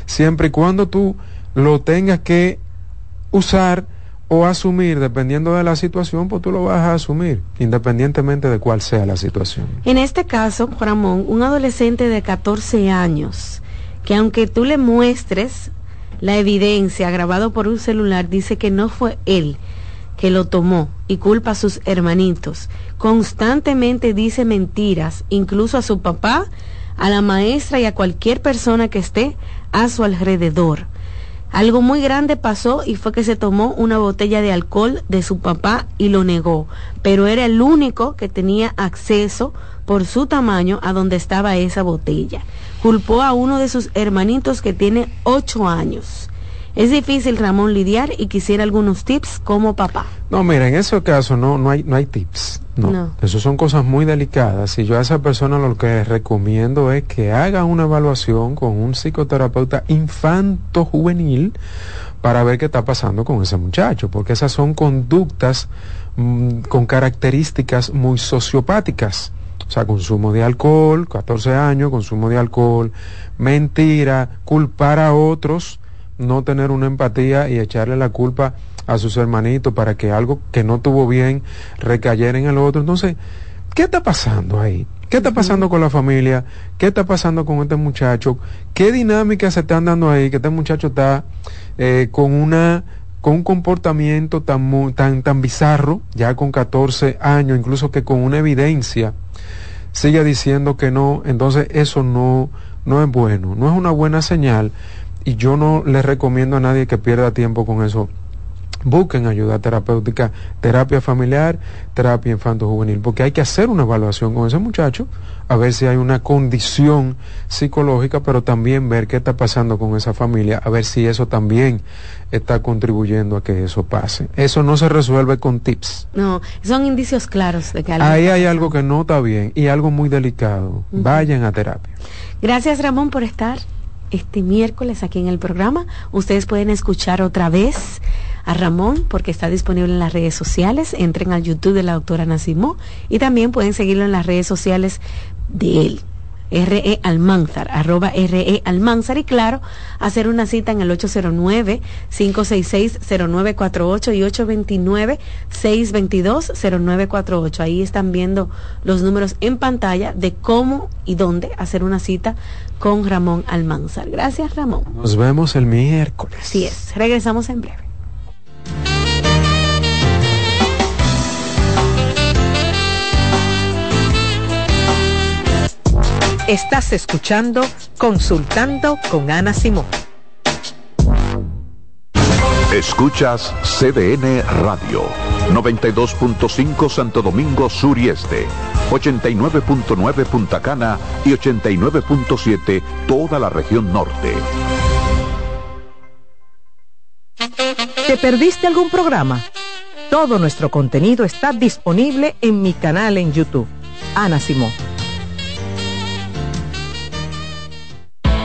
siempre y cuando tú lo tengas que usar o asumir, dependiendo de la situación, pues tú lo vas a asumir, independientemente de cuál sea la situación. En este caso, Ramón, un adolescente de 14 años, que aunque tú le muestres la evidencia grabado por un celular, dice que no fue él que lo tomó y culpa a sus hermanitos. Constantemente dice mentiras, incluso a su papá, a la maestra y a cualquier persona que esté a su alrededor. Algo muy grande pasó y fue que se tomó una botella de alcohol de su papá y lo negó, pero era el único que tenía acceso por su tamaño a donde estaba esa botella. Culpó a uno de sus hermanitos que tiene ocho años. Es difícil, Ramón, lidiar y quisiera algunos tips como papá. No, mira, en ese caso no, no, hay, no hay tips. No. no. Eso son cosas muy delicadas. Y yo a esa persona lo que recomiendo es que haga una evaluación con un psicoterapeuta infanto-juvenil para ver qué está pasando con ese muchacho. Porque esas son conductas mmm, con características muy sociopáticas. O sea, consumo de alcohol, 14 años, consumo de alcohol, mentira, culpar a otros no tener una empatía y echarle la culpa a sus hermanitos para que algo que no tuvo bien recayera en el otro. Entonces, ¿qué está pasando ahí? ¿Qué está pasando con la familia? ¿Qué está pasando con este muchacho? ¿Qué dinámicas se están dando ahí? Que este muchacho está eh, con una con un comportamiento tan, tan, tan bizarro, ya con 14 años, incluso que con una evidencia, sigue diciendo que no, entonces eso no, no es bueno, no es una buena señal y yo no le recomiendo a nadie que pierda tiempo con eso. Busquen ayuda terapéutica, terapia familiar, terapia infanto-juvenil, porque hay que hacer una evaluación con ese muchacho, a ver si hay una condición psicológica, pero también ver qué está pasando con esa familia, a ver si eso también está contribuyendo a que eso pase. Eso no se resuelve con tips. No, son indicios claros de que algo Ahí hay algo que no está bien y algo muy delicado. Uh -huh. Vayan a terapia. Gracias Ramón por estar este miércoles aquí en el programa. Ustedes pueden escuchar otra vez a Ramón porque está disponible en las redes sociales. Entren al YouTube de la doctora Nacimó y también pueden seguirlo en las redes sociales de él. RE Almanzar, arroba RE Almanzar y claro, hacer una cita en el 809-566-0948 y 829-622-0948. Ahí están viendo los números en pantalla de cómo y dónde hacer una cita con Ramón Almanzar. Gracias, Ramón. Nos vemos el miércoles. Así es, regresamos en breve. Estás escuchando Consultando con Ana Simón. Escuchas CDN Radio, 92.5 Santo Domingo Sur y Este, 89.9 Punta Cana y 89.7 toda la región norte. ¿Te perdiste algún programa? Todo nuestro contenido está disponible en mi canal en YouTube, Ana Simón.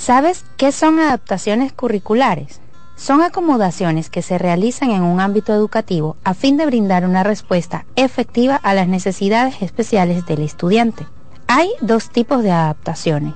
¿Sabes qué son adaptaciones curriculares? Son acomodaciones que se realizan en un ámbito educativo a fin de brindar una respuesta efectiva a las necesidades especiales del estudiante. Hay dos tipos de adaptaciones.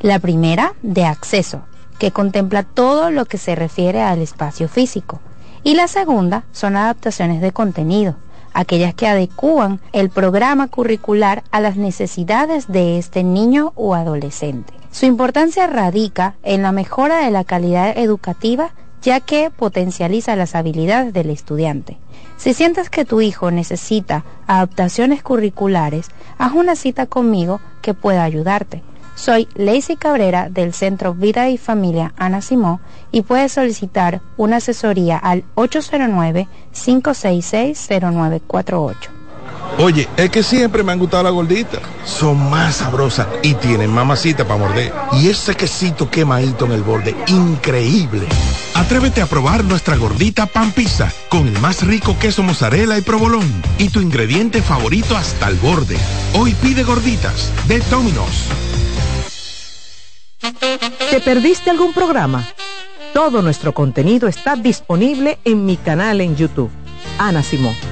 La primera, de acceso, que contempla todo lo que se refiere al espacio físico. Y la segunda son adaptaciones de contenido, aquellas que adecúan el programa curricular a las necesidades de este niño o adolescente. Su importancia radica en la mejora de la calidad educativa ya que potencializa las habilidades del estudiante. Si sientes que tu hijo necesita adaptaciones curriculares, haz una cita conmigo que pueda ayudarte. Soy Lacey Cabrera del Centro Vida y Familia Ana Simó y puedes solicitar una asesoría al 809-566-0948. Oye, es que siempre me han gustado las gorditas. Son más sabrosas y tienen mamacita para morder. Y ese quesito quemadito en el borde, increíble. Atrévete a probar nuestra gordita pan pizza con el más rico queso mozzarella y provolón y tu ingrediente favorito hasta el borde. Hoy pide gorditas de Domino's. ¿Te perdiste algún programa? Todo nuestro contenido está disponible en mi canal en YouTube. Ana Simón.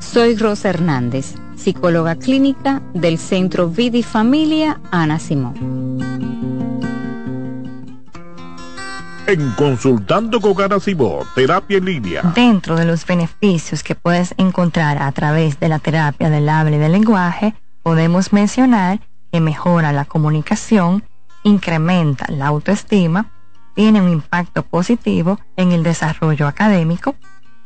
Soy Rosa Hernández, psicóloga clínica del Centro Vidi Familia Ana Simón. En Consultando con Ana Simón, terapia en línea. Dentro de los beneficios que puedes encontrar a través de la terapia del habla y del lenguaje, podemos mencionar que mejora la comunicación, incrementa la autoestima, tiene un impacto positivo en el desarrollo académico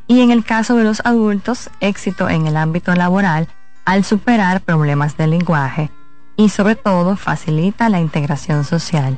y en el caso de los adultos, éxito en el ámbito laboral al superar problemas del lenguaje y sobre todo facilita la integración social.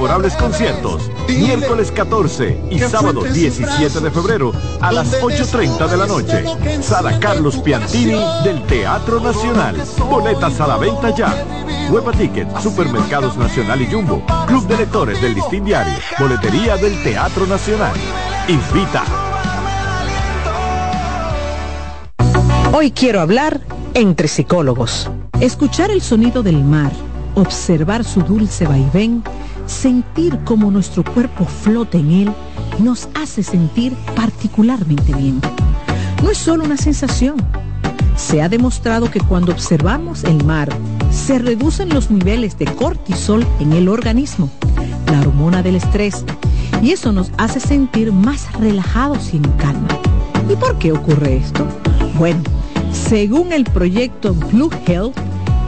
memorables conciertos, miércoles 14 y sábado 17 de febrero a las 8.30 de la noche. Sala Carlos Piantini del Teatro Nacional. Boletas a la venta ya. Huepa Ticket, Supermercados Nacional y Jumbo, Club de Lectores del Listín Diario, Boletería del Teatro Nacional. Invita. Hoy quiero hablar entre psicólogos. Escuchar el sonido del mar, observar su dulce vaivén, sentir cómo nuestro cuerpo flota en él, nos hace sentir particularmente bien. No es solo una sensación. Se ha demostrado que cuando observamos el mar, se reducen los niveles de cortisol en el organismo, la hormona del estrés, y eso nos hace sentir más relajados y en calma. ¿Y por qué ocurre esto? Bueno, según el proyecto Blue Health,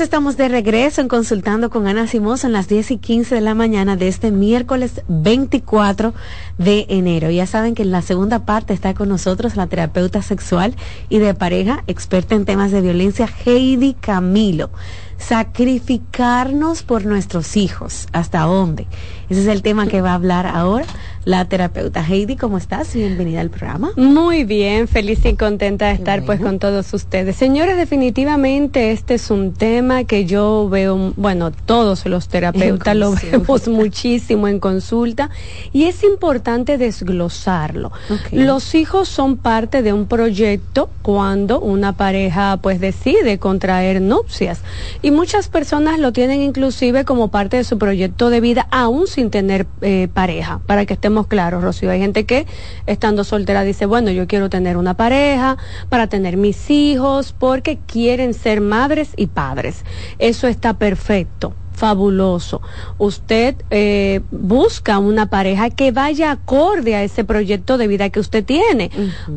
Estamos de regreso en Consultando con Ana Simón. Son las 10 y 15 de la mañana de este miércoles 24 de enero. Ya saben que en la segunda parte está con nosotros la terapeuta sexual y de pareja, experta en temas de violencia, Heidi Camilo. Sacrificarnos por nuestros hijos. ¿Hasta dónde? Ese es el tema que va a hablar ahora la terapeuta Heidi. ¿Cómo estás? Bienvenida al programa. Muy bien, feliz y contenta de estar pues con todos ustedes. Señores, definitivamente este es un tema que yo veo, bueno, todos los terapeutas lo vemos muchísimo en consulta y es importante desglosarlo. Los hijos son parte de un proyecto cuando una pareja pues decide contraer nupcias. Y muchas personas lo tienen inclusive como parte de su proyecto de vida, aún sin tener eh, pareja, para que estemos claros, Rocío. Hay gente que estando soltera dice, bueno, yo quiero tener una pareja para tener mis hijos, porque quieren ser madres y padres. Eso está perfecto fabuloso. Usted eh, busca una pareja que vaya acorde a ese proyecto de vida que usted tiene.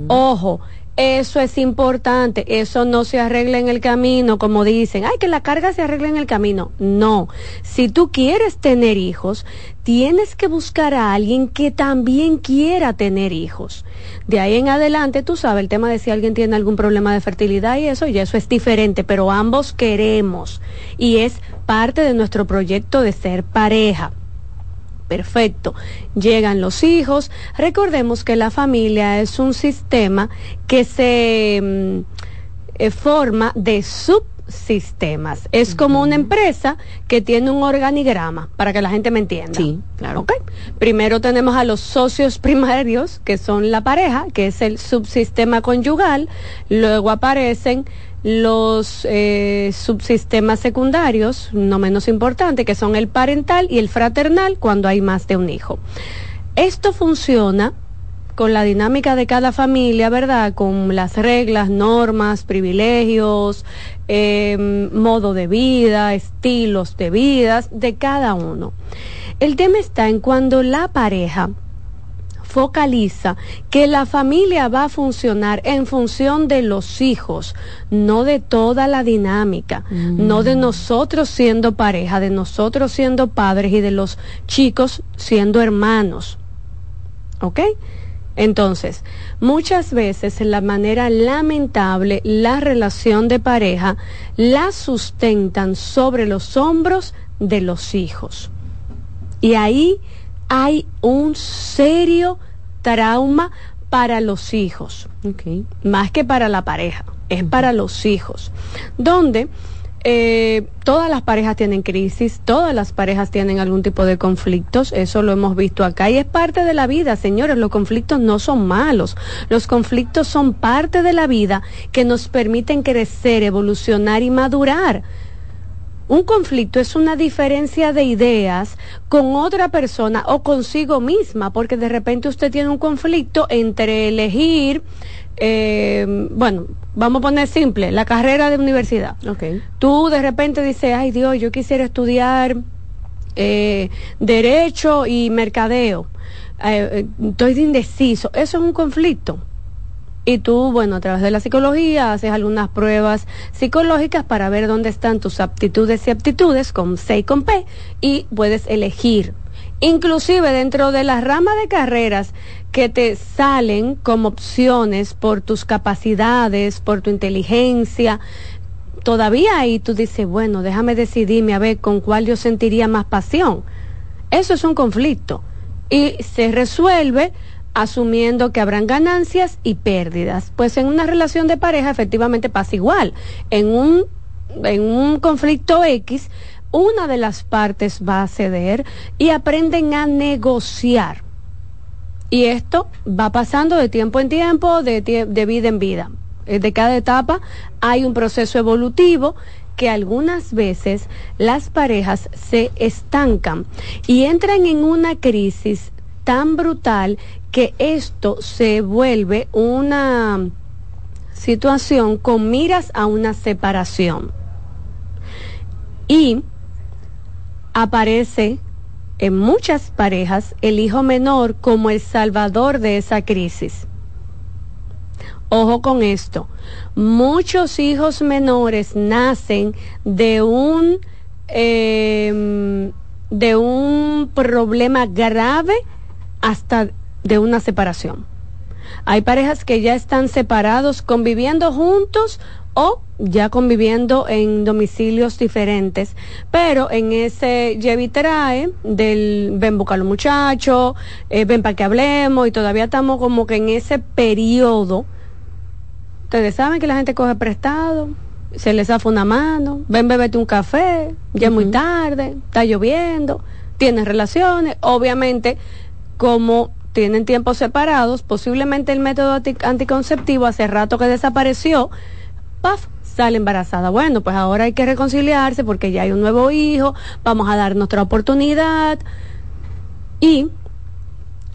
Ojo, eso es importante, eso no se arregla en el camino, como dicen, ay, que la carga se arregla en el camino. No, si tú quieres tener hijos, tienes que buscar a alguien que también quiera tener hijos. De ahí en adelante, tú sabes, el tema de si alguien tiene algún problema de fertilidad y eso, y eso es diferente, pero ambos queremos y es parte de nuestro proyecto de ser pareja perfecto. Llegan los hijos. Recordemos que la familia es un sistema que se mm, eh, forma de subsistemas. Es como una empresa que tiene un organigrama, para que la gente me entienda. Sí, claro. Primero tenemos a los socios primarios, que son la pareja, que es el subsistema conyugal. Luego aparecen los eh, subsistemas secundarios, no menos importantes, que son el parental y el fraternal cuando hay más de un hijo. Esto funciona con la dinámica de cada familia, ¿verdad? Con las reglas, normas, privilegios, eh, modo de vida, estilos de vida de cada uno. El tema está en cuando la pareja focaliza que la familia va a funcionar en función de los hijos, no de toda la dinámica, no de nosotros siendo pareja, de nosotros siendo padres y de los chicos siendo hermanos. ¿Ok? Entonces, muchas veces la manera lamentable, la relación de pareja la sustentan sobre los hombros de los hijos. Y ahí hay un serio trauma para los hijos, más que para la pareja, es para los hijos, donde eh, todas las parejas tienen crisis, todas las parejas tienen algún tipo de conflictos, eso lo hemos visto acá y es parte de la vida, señores, los conflictos no son malos, los conflictos son parte de la vida que nos permiten crecer, evolucionar y madurar. Un conflicto es una diferencia de ideas con otra persona o consigo misma, porque de repente usted tiene un conflicto entre elegir, eh, bueno, vamos a poner simple, la carrera de universidad. Okay. Tú de repente dices, ay Dios, yo quisiera estudiar eh, derecho y mercadeo. Eh, estoy de indeciso. Eso es un conflicto y tú, bueno, a través de la psicología haces algunas pruebas psicológicas para ver dónde están tus aptitudes y aptitudes con C y con P y puedes elegir. Inclusive dentro de las ramas de carreras que te salen como opciones por tus capacidades, por tu inteligencia, todavía ahí tú dices, bueno, déjame decidirme a ver con cuál yo sentiría más pasión. Eso es un conflicto y se resuelve asumiendo que habrán ganancias y pérdidas. Pues en una relación de pareja efectivamente pasa igual. En un, en un conflicto X, una de las partes va a ceder y aprenden a negociar. Y esto va pasando de tiempo en tiempo, de, de vida en vida. Eh, de cada etapa hay un proceso evolutivo que algunas veces las parejas se estancan y entran en una crisis tan brutal que esto se vuelve una situación con miras a una separación. Y aparece en muchas parejas el hijo menor como el salvador de esa crisis. Ojo con esto, muchos hijos menores nacen de un, em, de un problema grave hasta de una separación. Hay parejas que ya están separados, conviviendo juntos o ya conviviendo en domicilios diferentes, pero en ese llevi trae del ven buscar los muchachos, eh, ven para que hablemos y todavía estamos como que en ese periodo. Ustedes saben que la gente coge prestado, se les zafa una mano, ven bebete un café, ya es muy tarde, está lloviendo, tienen relaciones, obviamente como tienen tiempos separados, posiblemente el método anticonceptivo hace rato que desapareció, paf, sale embarazada. Bueno, pues ahora hay que reconciliarse porque ya hay un nuevo hijo, vamos a dar nuestra oportunidad y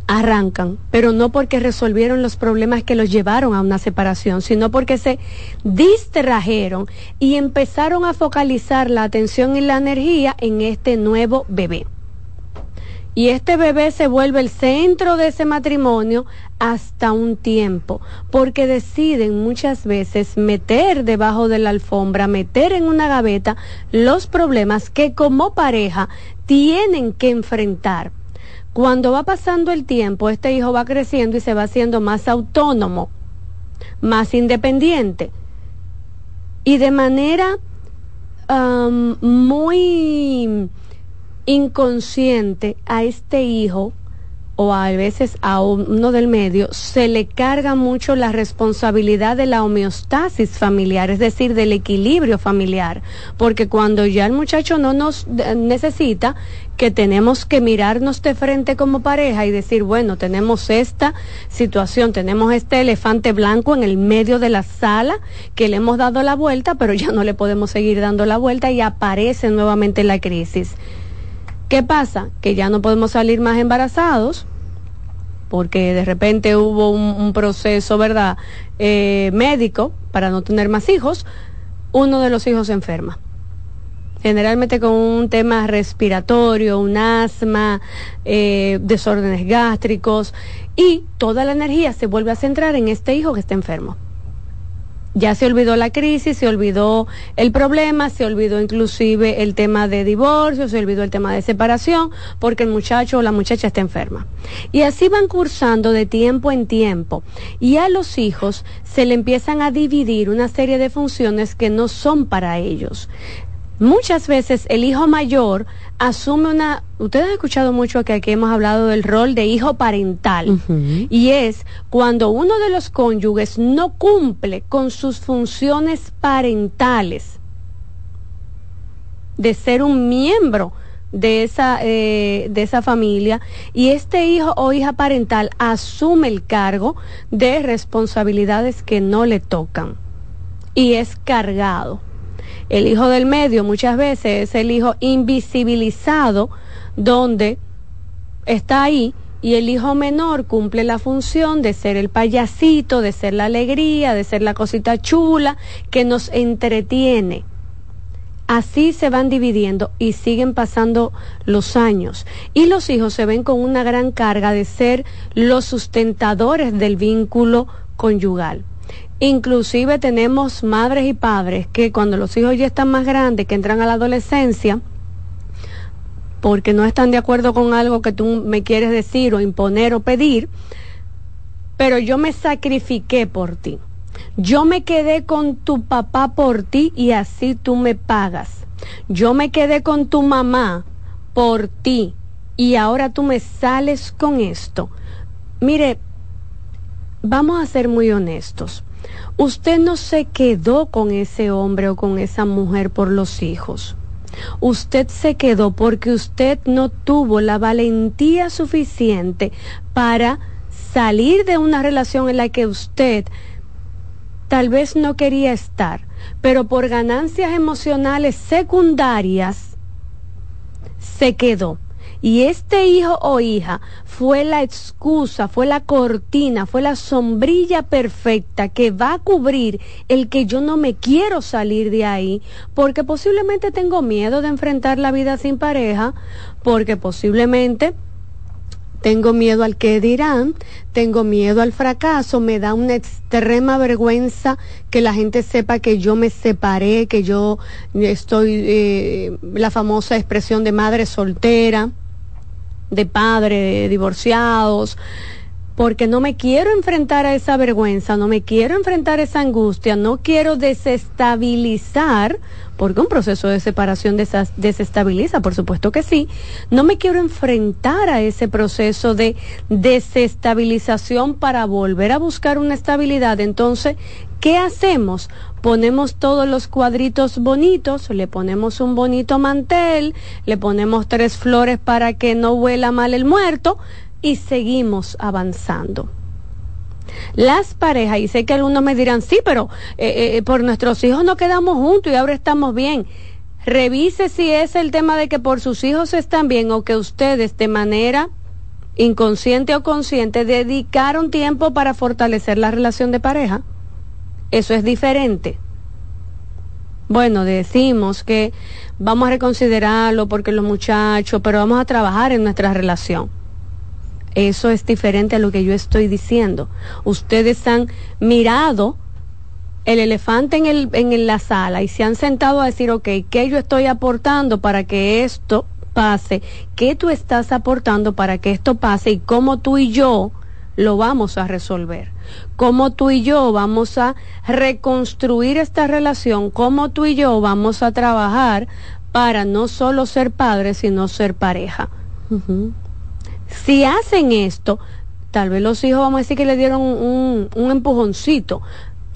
arrancan, pero no porque resolvieron los problemas que los llevaron a una separación, sino porque se distrajeron y empezaron a focalizar la atención y la energía en este nuevo bebé. Y este bebé se vuelve el centro de ese matrimonio hasta un tiempo, porque deciden muchas veces meter debajo de la alfombra, meter en una gaveta los problemas que como pareja tienen que enfrentar cuando va pasando el tiempo, este hijo va creciendo y se va haciendo más autónomo, más independiente. Y de manera muy inconsciente a este hijo o a veces a uno del medio, se le carga mucho la responsabilidad de la homeostasis familiar, es decir, del equilibrio familiar, porque cuando ya el muchacho no nos necesita, que tenemos que mirarnos de frente como pareja y decir, bueno, tenemos esta situación, tenemos este elefante blanco en el medio de la sala que le hemos dado la vuelta, pero ya no le podemos seguir dando la vuelta y aparece nuevamente la crisis. ¿Qué pasa? Que ya no podemos salir más embarazados porque de repente hubo un, proceso, ¿verdad?, eh, médico para no tener más hijos, uno de los hijos se enferma. Generalmente con un tema respiratorio, un asma, eh, desórdenes gástricos, y toda la energía se vuelve a centrar en este hijo que está enfermo ya se olvidó la crisis, se olvidó el problema, se olvidó inclusive el tema de divorcio, se olvidó el tema de separación, porque el muchacho o la muchacha está enferma. Y así van cursando de tiempo en tiempo. Y a los hijos se le empiezan a dividir una serie de funciones que no son para ellos. Muchas veces el hijo mayor asume una, ustedes han escuchado mucho que aquí hemos hablado del rol de hijo parental. Y es cuando uno de los cónyuges no cumple con sus funciones parentales de ser un miembro de esa, eh, de esa familia y este hijo o hija parental asume el cargo de responsabilidades que no le tocan y es cargado el hijo del medio muchas veces es el hijo invisibilizado donde está ahí y el hijo menor cumple la función de ser el payasito, de ser la alegría, de ser la cosita chula que nos entretiene. Así se van dividiendo y siguen pasando los años. Y los hijos se ven con una gran carga de ser los sustentadores del vínculo conyugal. Inclusive tenemos madres y padres que cuando los hijos ya están más grandes, que entran a la adolescencia, porque no están de acuerdo con algo que tú me quieres decir o imponer o pedir, pero yo me sacrifiqué por ti. Yo me quedé con tu papá por ti y así tú me pagas. Yo me quedé con tu mamá por ti y ahora tú me sales con esto. Mire, vamos a ser muy honestos usted no se quedó con ese hombre o con esa mujer por los hijos. Usted se quedó porque usted no tuvo la valentía suficiente para salir de una relación en la que usted tal vez no quería estar, pero por ganancias emocionales secundarias se quedó. Y este hijo o hija fue la excusa, fue la cortina, fue la sombrilla perfecta que va a cubrir el que yo no me quiero salir de ahí, porque posiblemente tengo miedo de enfrentar la vida sin pareja, porque posiblemente tengo miedo al que dirán, tengo miedo al fracaso, me da una extrema vergüenza que la gente sepa que yo me separé, que yo estoy, eh, la famosa expresión de madre soltera de padres divorciados, porque no me quiero enfrentar a esa vergüenza, no me quiero enfrentar a esa angustia, no quiero desestabilizar, porque un proceso de separación desestabiliza, por supuesto que sí, no me quiero enfrentar a ese proceso de desestabilización para volver a buscar una estabilidad. Entonces, ¿qué hacemos? Ponemos todos los cuadritos bonitos, le ponemos un bonito mantel, le ponemos tres flores para que no huela mal el muerto y seguimos avanzando. Las parejas, y sé que algunos me dirán, sí, pero eh, eh, por nuestros hijos no quedamos juntos y ahora estamos bien. Revise si es el tema de que por sus hijos están bien o que ustedes de manera inconsciente o consciente dedicaron tiempo para fortalecer la relación de pareja. Eso es diferente. Bueno, decimos que vamos a reconsiderarlo porque los muchachos, pero vamos a trabajar en nuestra relación. Eso es diferente a lo que yo estoy diciendo. Ustedes han mirado el elefante en, el, en la sala y se han sentado a decir, ok, ¿qué yo estoy aportando para que esto pase? ¿Qué tú estás aportando para que esto pase? Y cómo tú y yo lo vamos a resolver. Cómo tú y yo vamos a reconstruir esta relación, cómo tú y yo vamos a trabajar para no solo ser padres, sino ser pareja. Si hacen esto, tal vez los hijos vamos a decir que le dieron un, empujoncito,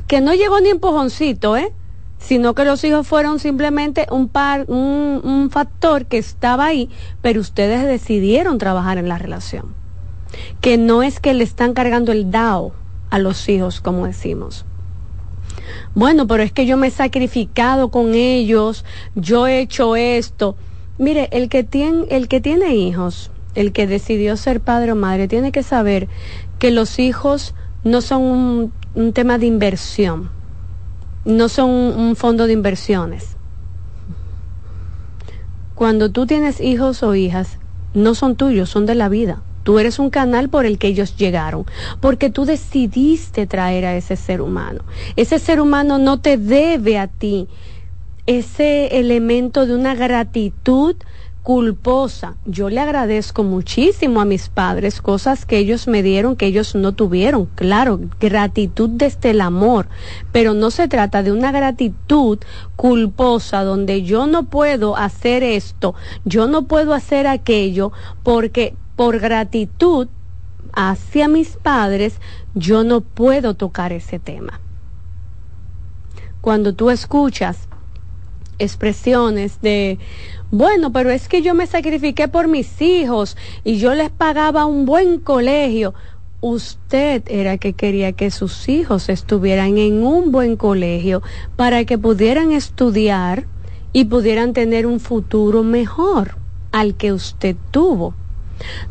que no llegó ni empujoncito, ¿eh? sino que los hijos fueron simplemente un par, un factor que estaba ahí, pero ustedes decidieron trabajar en la relación que no es que le están cargando el DAO a los hijos, como decimos. Bueno, pero es que yo me he sacrificado con ellos, yo he hecho esto. Mire, el que tiene, el que tiene hijos, el que decidió ser padre o madre, tiene que saber que los hijos no son un, tema de inversión, no son un fondo de inversiones. Cuando tú tienes hijos o hijas, no son tuyos, son de la vida. Tú eres un canal por el que ellos llegaron, porque tú decidiste traer a ese ser humano. Ese ser humano no te debe a ti ese elemento de una gratitud culposa. Yo le agradezco muchísimo a mis padres cosas que ellos me dieron que ellos no tuvieron. Claro, gratitud desde el amor, pero no se trata de una gratitud culposa donde yo no puedo hacer esto, yo no puedo hacer aquello porque por gratitud hacia mis padres, yo no puedo tocar ese tema. Cuando tú escuchas expresiones de, bueno, pero es que yo me sacrifiqué por mis hijos y yo les pagaba un buen colegio. Usted era que quería que sus hijos estuvieran en un buen colegio para que pudieran estudiar y pudieran tener un futuro mejor al que usted tuvo.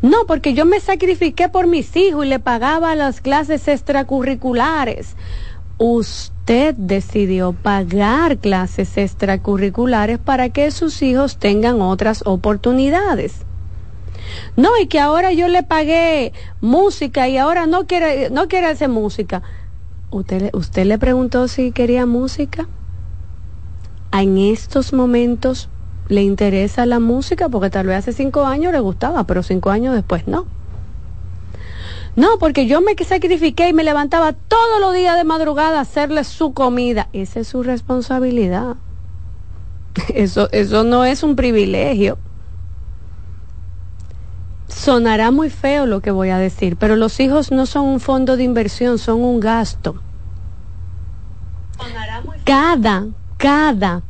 No, porque yo me sacrifiqué por mis hijos y le pagaba las clases extracurriculares. Usted decidió pagar clases extracurriculares para que sus hijos tengan otras oportunidades. No, y que ahora yo le pagué música y ahora no quiere, no quiere hacer música. ¿Usted, ¿Usted le preguntó si quería música? En estos momentos le interesa la música porque tal vez hace cinco años le gustaba, pero cinco años después no. No, porque yo me sacrifiqué y me levantaba todos los días de madrugada a hacerle su comida. Esa es su responsabilidad. Eso, eso no es un privilegio. Sonará muy feo lo que voy a decir, pero los hijos no son un fondo de inversión, son un gasto. Cada, cada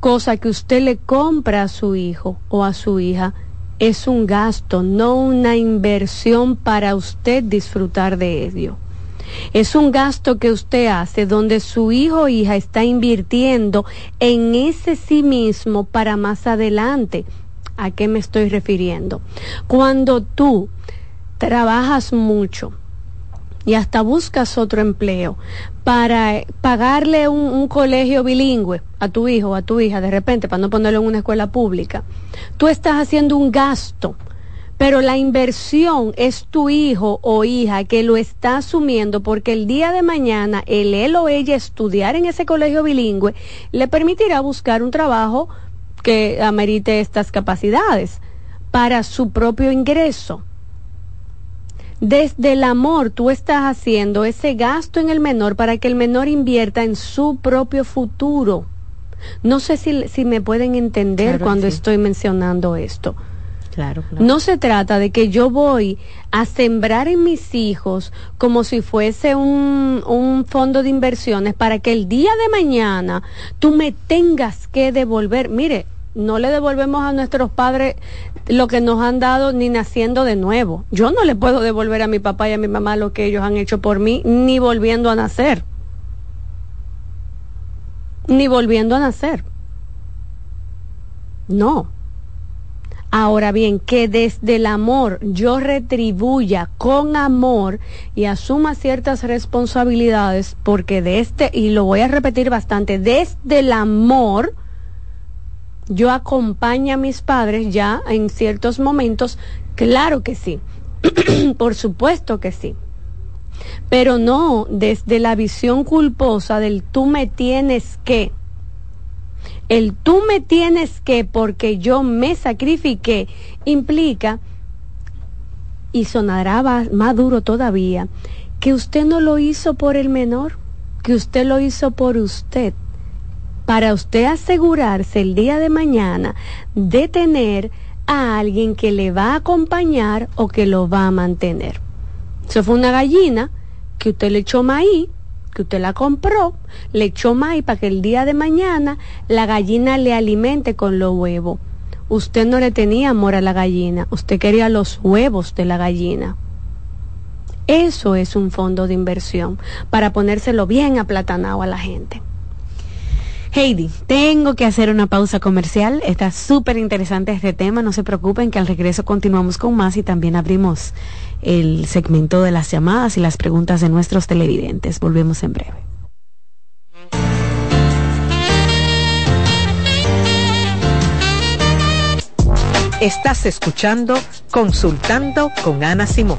cosa que usted le compra a su hijo o a su hija es un gasto, no una inversión para usted disfrutar de ello. Es un gasto que usted hace donde su hijo o hija está invirtiendo en ese sí mismo para más adelante. ¿A qué me estoy refiriendo? Cuando tú trabajas mucho, y hasta buscas otro empleo para pagarle un, colegio bilingüe a tu hijo o a tu hija de repente para no ponerlo en una escuela pública, tú estás haciendo un gasto. Pero la inversión es tu hijo o hija que lo está asumiendo porque el día de mañana el él o ella estudiar en ese colegio bilingüe le permitirá buscar un trabajo que amerite estas capacidades para su propio ingreso. Desde el amor tú estás haciendo ese gasto en el menor para que el menor invierta en su propio futuro. No sé si, si me pueden entender cuando estoy mencionando esto. Claro, No se trata de que yo voy a sembrar en mis hijos como si fuese un, un, fondo de inversiones para que el día de mañana tú me tengas que devolver. Mire, no le devolvemos a nuestros padres lo que nos han dado ni naciendo de nuevo. Yo no le puedo devolver a mi papá y a mi mamá lo que ellos han hecho por mí, ni volviendo a nacer. Ni volviendo a nacer. No. Ahora bien, que desde el amor yo retribuya con amor y asuma ciertas responsabilidades, porque de este, y lo voy a repetir bastante, desde el amor, yo acompaño a mis padres ya en ciertos momentos, claro que sí, por supuesto que sí, pero no desde la visión culposa del tú me tienes que, el tú me tienes que porque yo me sacrifiqué implica, y sonará más duro todavía, que usted no lo hizo por el menor, que usted lo hizo por usted para usted asegurarse el día de mañana de tener a alguien que le va a acompañar o que lo va a mantener. Eso fue una gallina que usted le echó maíz, que usted la compró, le echó maíz para que el día de mañana la gallina le alimente con los huevos. Usted no le tenía amor a la gallina, usted quería los huevos de la gallina. Eso es un fondo de inversión para ponérselo bien aplatanado a la gente. Heidi, tengo que hacer una pausa comercial. Está súper interesante este tema. No se preocupen que al regreso continuamos con más y también abrimos el segmento de las llamadas y las preguntas de nuestros televidentes. Volvemos en breve. Estás escuchando Consultando con Ana Simón.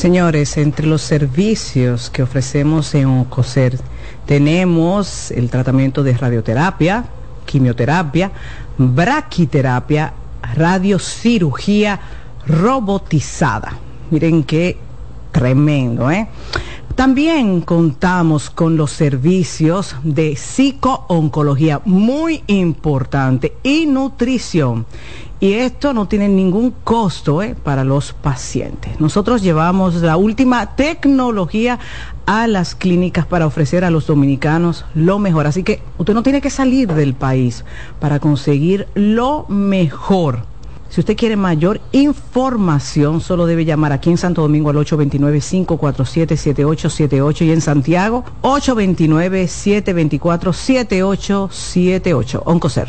Señores, entre los servicios que ofrecemos en OCOSER tenemos el tratamiento de radioterapia, quimioterapia, braquiterapia, radiocirugía robotizada. Miren qué tremendo, ¿eh? También contamos con los servicios de psicooncología, muy importante, y nutrición. Y esto no tiene ningún costo ¿eh? para los pacientes. Nosotros llevamos la última tecnología a las clínicas para ofrecer a los dominicanos lo mejor. Así que usted no tiene que salir del país para conseguir lo mejor. Si usted quiere mayor información, solo debe llamar aquí en Santo Domingo al 829-547-7878 y en Santiago 829-724-7878. Oncocer.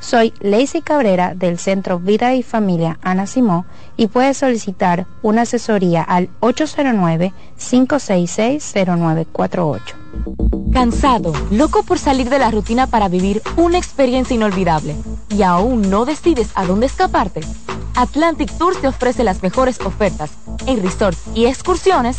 Soy Lacey Cabrera del Centro Vida y Familia Ana Simó y puedes solicitar una asesoría al 809-566-0948. Cansado, loco por salir de la rutina para vivir una experiencia inolvidable y aún no decides a dónde escaparte. Atlantic Tours te ofrece las mejores ofertas en resorts y excursiones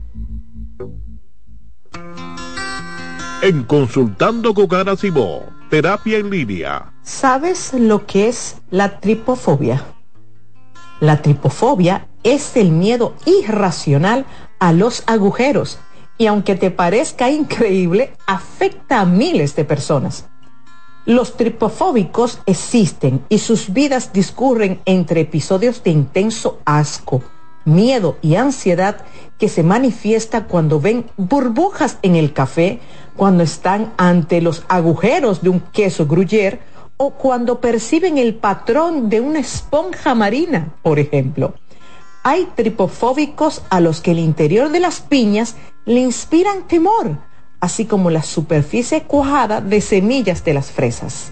En Consultando con Ana terapia en línea. ¿Sabes lo que es la tripofobia? La tripofobia es el miedo irracional a los agujeros y aunque te parezca increíble, afecta a miles de personas. Los tripofóbicos existen y sus vidas discurren entre episodios de intenso asco, miedo y ansiedad que se manifiesta cuando ven burbujas en el café, cuando están ante los agujeros de un queso gruyere o cuando perciben el patrón de una esponja marina, por ejemplo. Hay tripofóbicos a los que el interior de las piñas le inspiran temor, así como la superficie cuajada de semillas de las fresas.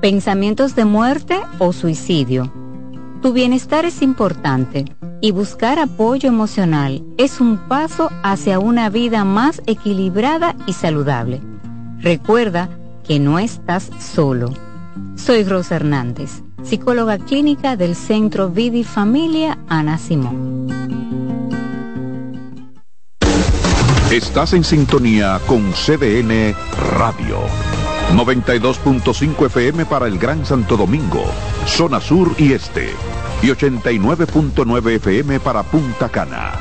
pensamientos de muerte o suicidio. Tu bienestar es importante y buscar apoyo emocional es un paso hacia una vida más equilibrada y saludable. Recuerda que no estás solo. Soy Rosa Hernández, psicóloga clínica del Centro Vidi Familia Ana Simón. Estás en sintonía con CDN Radio. 92.5 FM para el Gran Santo Domingo, zona sur y este, y 89.9 FM para Punta Cana.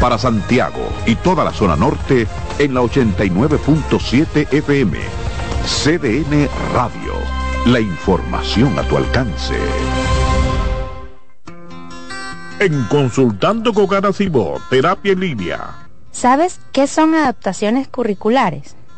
Para Santiago y toda la zona norte en la 89.7 FM. CDN Radio, la información a tu alcance. En Consultando con Garacimo, terapia en línea. ¿Sabes qué son adaptaciones curriculares?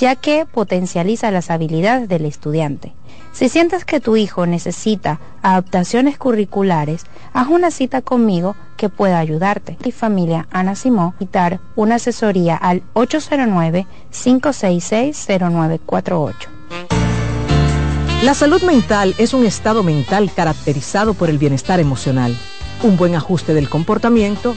ya que potencializa las habilidades del estudiante. Si sientes que tu hijo necesita adaptaciones curriculares, haz una cita conmigo que pueda ayudarte. Y familia Ana Simón, quitar una asesoría al 809-566-0948. La salud mental es un estado mental caracterizado por el bienestar emocional, un buen ajuste del comportamiento,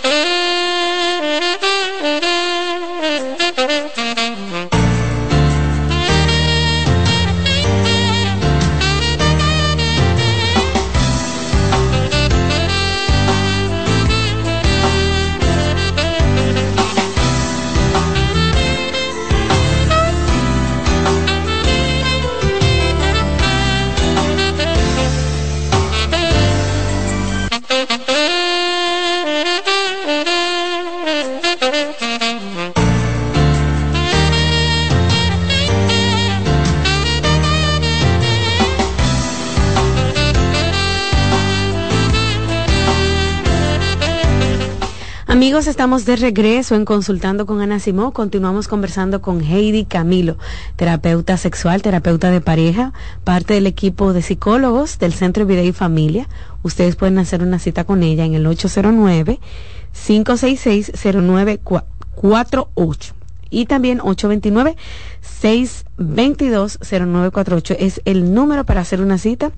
Amigos, estamos de regreso en Consultando con Ana Simó. Continuamos conversando con Heidi Camilo, terapeuta sexual, terapeuta de pareja, parte del equipo de psicólogos del Centro Vida y Familia. Ustedes pueden hacer una cita con ella en el 809 566 0948 y también 829-622-0948 es el número para hacer una cita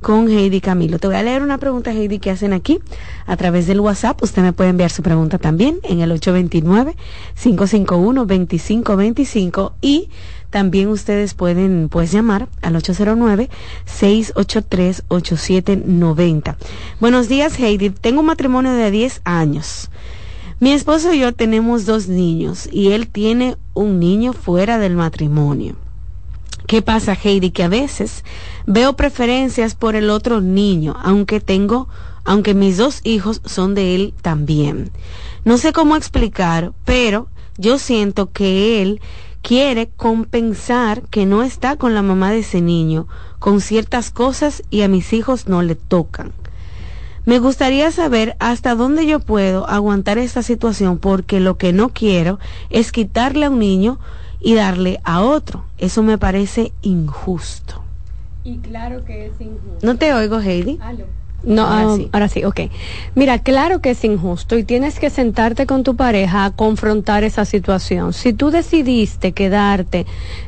con Heidi Camilo. Te voy a leer una pregunta, Heidi, que hacen aquí a través del WhatsApp. Usted me puede enviar su pregunta también en el 829-551-2525 y también ustedes pueden pues llamar al 809-683-8790. Buenos días, Heidi. Tengo un matrimonio de 10 años. Mi esposo y yo tenemos dos niños y él tiene un niño fuera del matrimonio. ¿Qué pasa, Heidi? Que a veces veo preferencias por el otro niño, aunque tengo, aunque mis dos hijos son de él también. No sé cómo explicar, pero yo siento que él quiere compensar que no está con la mamá de ese niño, con ciertas cosas y a mis hijos no le tocan. Me gustaría saber hasta dónde yo puedo aguantar esta situación porque lo que no quiero es quitarle a un niño y darle a otro. Eso me parece injusto. Y claro que es injusto. No te oigo, Heidi. No, ahora, sí. ahora sí, ok. Mira, claro que es injusto y tienes que sentarte con tu pareja a confrontar esa situación. Si tú decidiste quedarte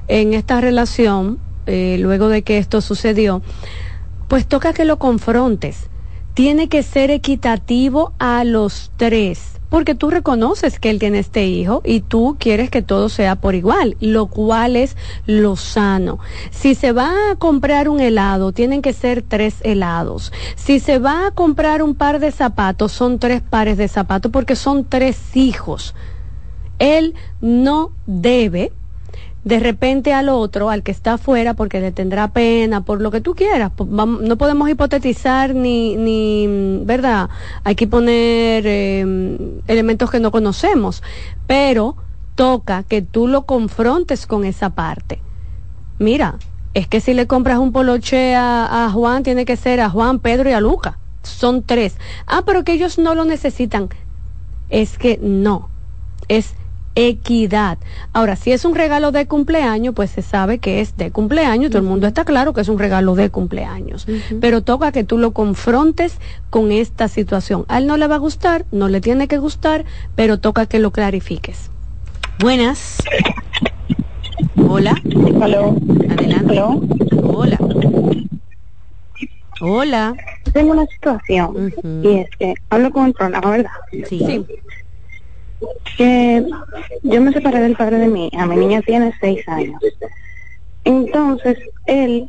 en esta relación eh, luego de que esto sucedió, pues toca que lo confrontes tiene que ser equitativo a los tres, porque tú reconoces que él tiene este hijo y tú quieres que todo sea por igual, lo cual es lo sano. Si se va a comprar un helado, tienen que ser tres helados. Si se va a comprar un par de zapatos, son tres pares de zapatos porque son tres hijos. Él no debe de repente al otro, al que está afuera, porque le tendrá pena, por lo que tú quieras. No podemos hipotetizar ni, ni ¿verdad? Hay que poner em, elementos que no conocemos, pero toca que tú lo confrontes con esa parte. Mira, es que si le compras un poloche a, a Juan, tiene que ser a Juan, Pedro y a Luca. Son tres. Ah, pero que ellos no lo necesitan. Es que no. Es equidad. Ahora, si es un regalo de cumpleaños, pues se sabe que es de cumpleaños, todo el mundo está claro que es un regalo de cumpleaños, pero toca que tú lo confrontes con esta situación. A él no le va a gustar, no le tiene que gustar, pero toca que lo clarifiques. Buenas. Hola. Hola. Adelante. Hola. Hola. Tengo una situación y es que hablo con el programa, ¿verdad? sí que yo me separé del padre de mi hija, mi niña tiene seis años. Entonces, él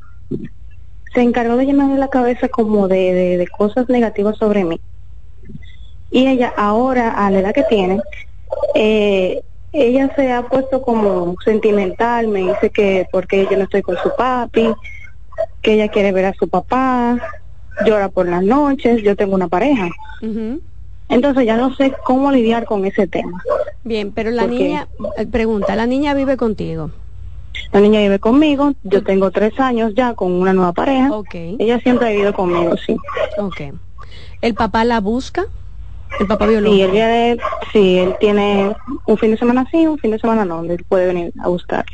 se encargó de llenarme la cabeza como de, de, cosas negativas sobre mí. Y ella ahora, a la edad que tiene, eh, ella se ha puesto como sentimental, me dice que porque yo no estoy con su papi, que ella quiere ver a su papá, llora por las noches, yo tengo una pareja. Entonces ya no sé cómo lidiar con ese tema. Bien, pero la niña, eh, pregunta, ¿la niña vive contigo? La niña vive conmigo, yo tengo tres años ya con una nueva pareja. Okay. Ella siempre ha vivido conmigo, sí. Ok. ¿El papá la busca? ¿El papá biológico? Sí, él, viene, sí, él tiene un fin de semana sí, un fin de semana no, él puede venir a buscar.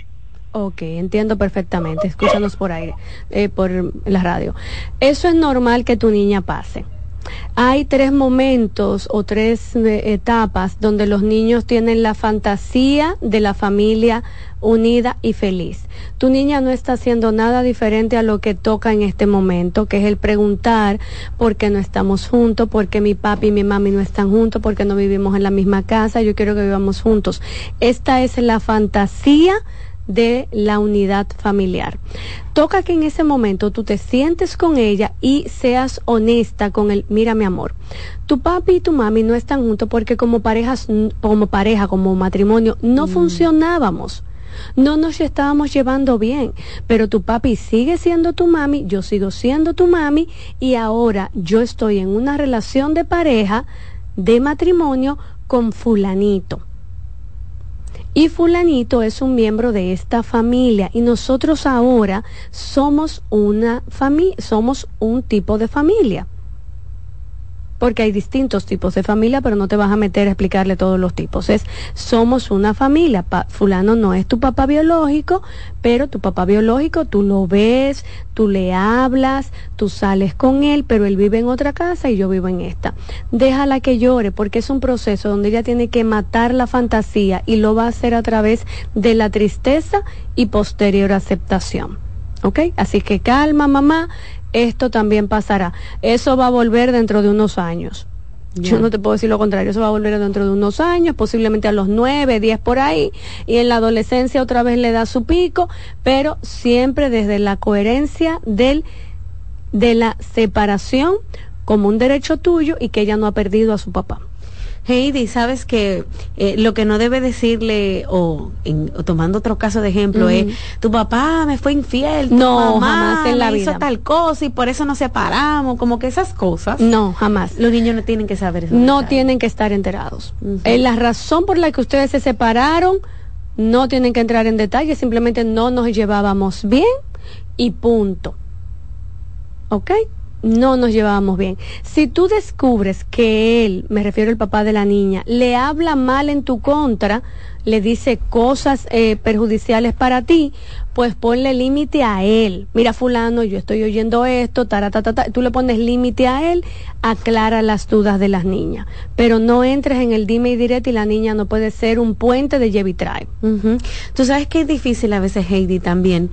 Ok, entiendo perfectamente. Escúchanos por aire, eh, por la radio. Eso es normal que tu niña pase hay tres momentos o tres eh, etapas donde los niños tienen la fantasía de la familia unida y feliz. Tu niña no está haciendo nada diferente a lo que toca en este momento, que es el preguntar por qué no estamos juntos, por qué mi papi y mi mami no están juntos, por qué no vivimos en la misma casa, yo quiero que vivamos juntos. Esta es la fantasía de la unidad familiar. Toca que en ese momento tú te sientes con ella y seas honesta con él. Mira, mi amor, tu papi y tu mami no están juntos porque como parejas, como pareja, como matrimonio, no mm. funcionábamos. No nos estábamos llevando bien, pero tu papi sigue siendo tu mami, yo sigo siendo tu mami y ahora yo estoy en una relación de pareja, de matrimonio con fulanito y fulanito es un miembro de esta familia y nosotros ahora somos una familia, somos un tipo de familia. Porque hay distintos tipos de familia, pero no te vas a meter a explicarle todos los tipos. Es, somos una familia, fulano no es tu papá biológico, pero tu papá biológico tú lo ves, tú le hablas, tú sales con él, pero él vive en otra casa y yo vivo en esta. Déjala que llore, porque es un proceso donde ella tiene que matar la fantasía y lo va a hacer a través de la tristeza y posterior aceptación. ¿Ok? Así que calma, mamá, esto también pasará. Eso va a volver dentro de unos años. Yo no te puedo decir lo contrario, eso va a volver dentro de unos años, posiblemente a los nueve, diez por ahí, y en la adolescencia otra vez le da su pico, pero siempre desde la coherencia del, de la separación como un derecho tuyo y que ella no ha perdido a su papá. Heidi, sabes que eh, lo que no debe decirle, o, tomando otro caso de ejemplo, es, tu papá me fue infiel, tu no, jamás en la me hizo tal cosa y por eso nos separamos, como que esas cosas. No, jamás. Los niños no tienen que saber eso. No tienen que estar enterados. Eh, la razón por la que ustedes se separaron, no tienen que entrar en detalle, simplemente no nos llevábamos bien y punto. ¿Ok? No nos llevábamos bien. Si tú descubres que él, me refiero al papá de la niña, le habla mal en tu contra, le dice cosas eh, perjudiciales para ti, pues ponle límite a él. Mira, fulano, yo estoy oyendo esto, taratatata. tú le pones límite a él, aclara las dudas de las niñas. Pero no entres en el dime y directo y la niña no puede ser un puente de lleve Tú sabes que es difícil a veces, Heidi, también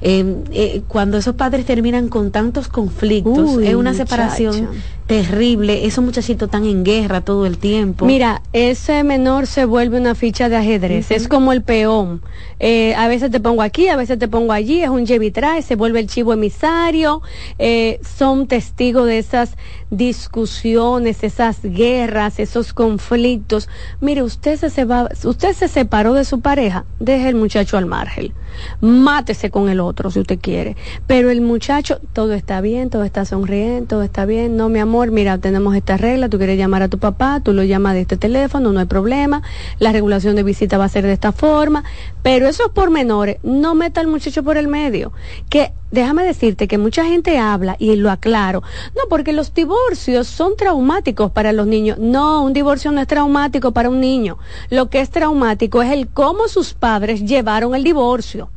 eh, eh, cuando esos padres terminan con tantos conflictos, es una separación terrible, esos muchachitos están en guerra todo el tiempo. Mira, ese menor se vuelve una ficha de ajedrez, es como el peón. Eh, a veces te pongo aquí, a veces te pongo allí, es un trae, se vuelve el chivo emisario, eh, son testigos de esas discusiones, esas guerras, esos conflictos. Mire, usted se, se va, usted se separó de su pareja, deje el muchacho al margen, mátese con el otro si usted quiere, pero el muchacho, todo está bien, todo está sonriendo, todo está bien, no mi amor mira, tenemos esta regla, tú quieres llamar a tu papá, tú lo llamas de este teléfono, no hay problema, la regulación de visita va a ser de esta forma, pero eso es por menores, no meta al muchacho por el medio, que déjame decirte que mucha gente habla y lo aclaro, no, porque los divorcios son traumáticos para los niños, no, un divorcio no es traumático para un niño, lo que es traumático es el cómo sus padres llevaron el divorcio.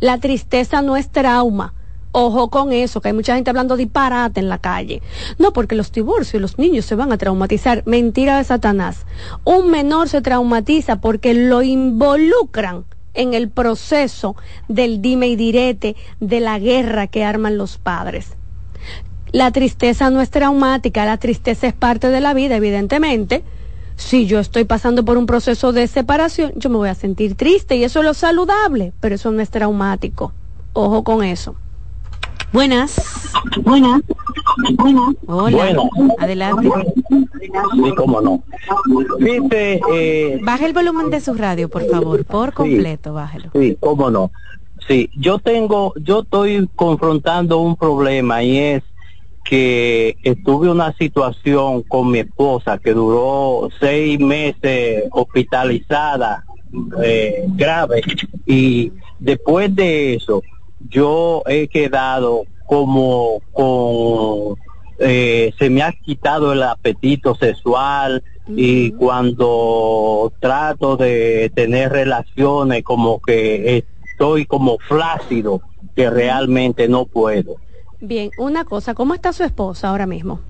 La tristeza no es trauma Ojo con eso, que hay mucha gente hablando disparate en la calle. No, porque los divorcios, los niños se van a traumatizar. Mentira de Satanás. Un menor se traumatiza porque lo involucran en el proceso del dime y direte, de la guerra que arman los padres. La tristeza no es traumática, la tristeza es parte de la vida, evidentemente. Si yo estoy pasando por un proceso de separación, yo me voy a sentir triste y eso es lo saludable, pero eso no es traumático. Ojo con eso. Buenas. Buenas. Buenas. Hola. Adelante. Sí, cómo no. Viste, eh, Baja el volumen de su radio, por favor, por completo, bájelo. Sí, cómo no. Sí, yo tengo, yo estoy confrontando un problema y es que estuve una situación con mi esposa que duró seis meses hospitalizada, eh, grave, y después de eso, yo he quedado como con eh, se me ha quitado el apetito sexual y cuando trato de tener relaciones como que estoy como flácido que realmente no puedo. Bien, una cosa, ¿cómo está su esposa ahora mismo?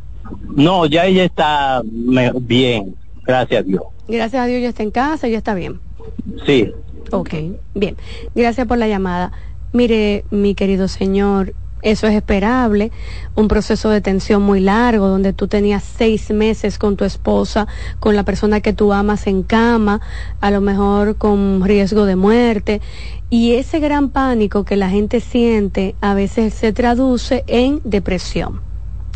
No, ya ella está bien, gracias a Dios. Gracias a Dios ya está en casa, ya está bien. Sí. Ok, bien. Gracias por la llamada. Mire, mi querido señor, eso es esperable, un proceso de tensión muy largo, donde tú tenías seis meses con tu esposa, con la persona que tú amas en cama, a lo mejor con riesgo de muerte, y ese gran pánico que la gente siente a veces se traduce en depresión,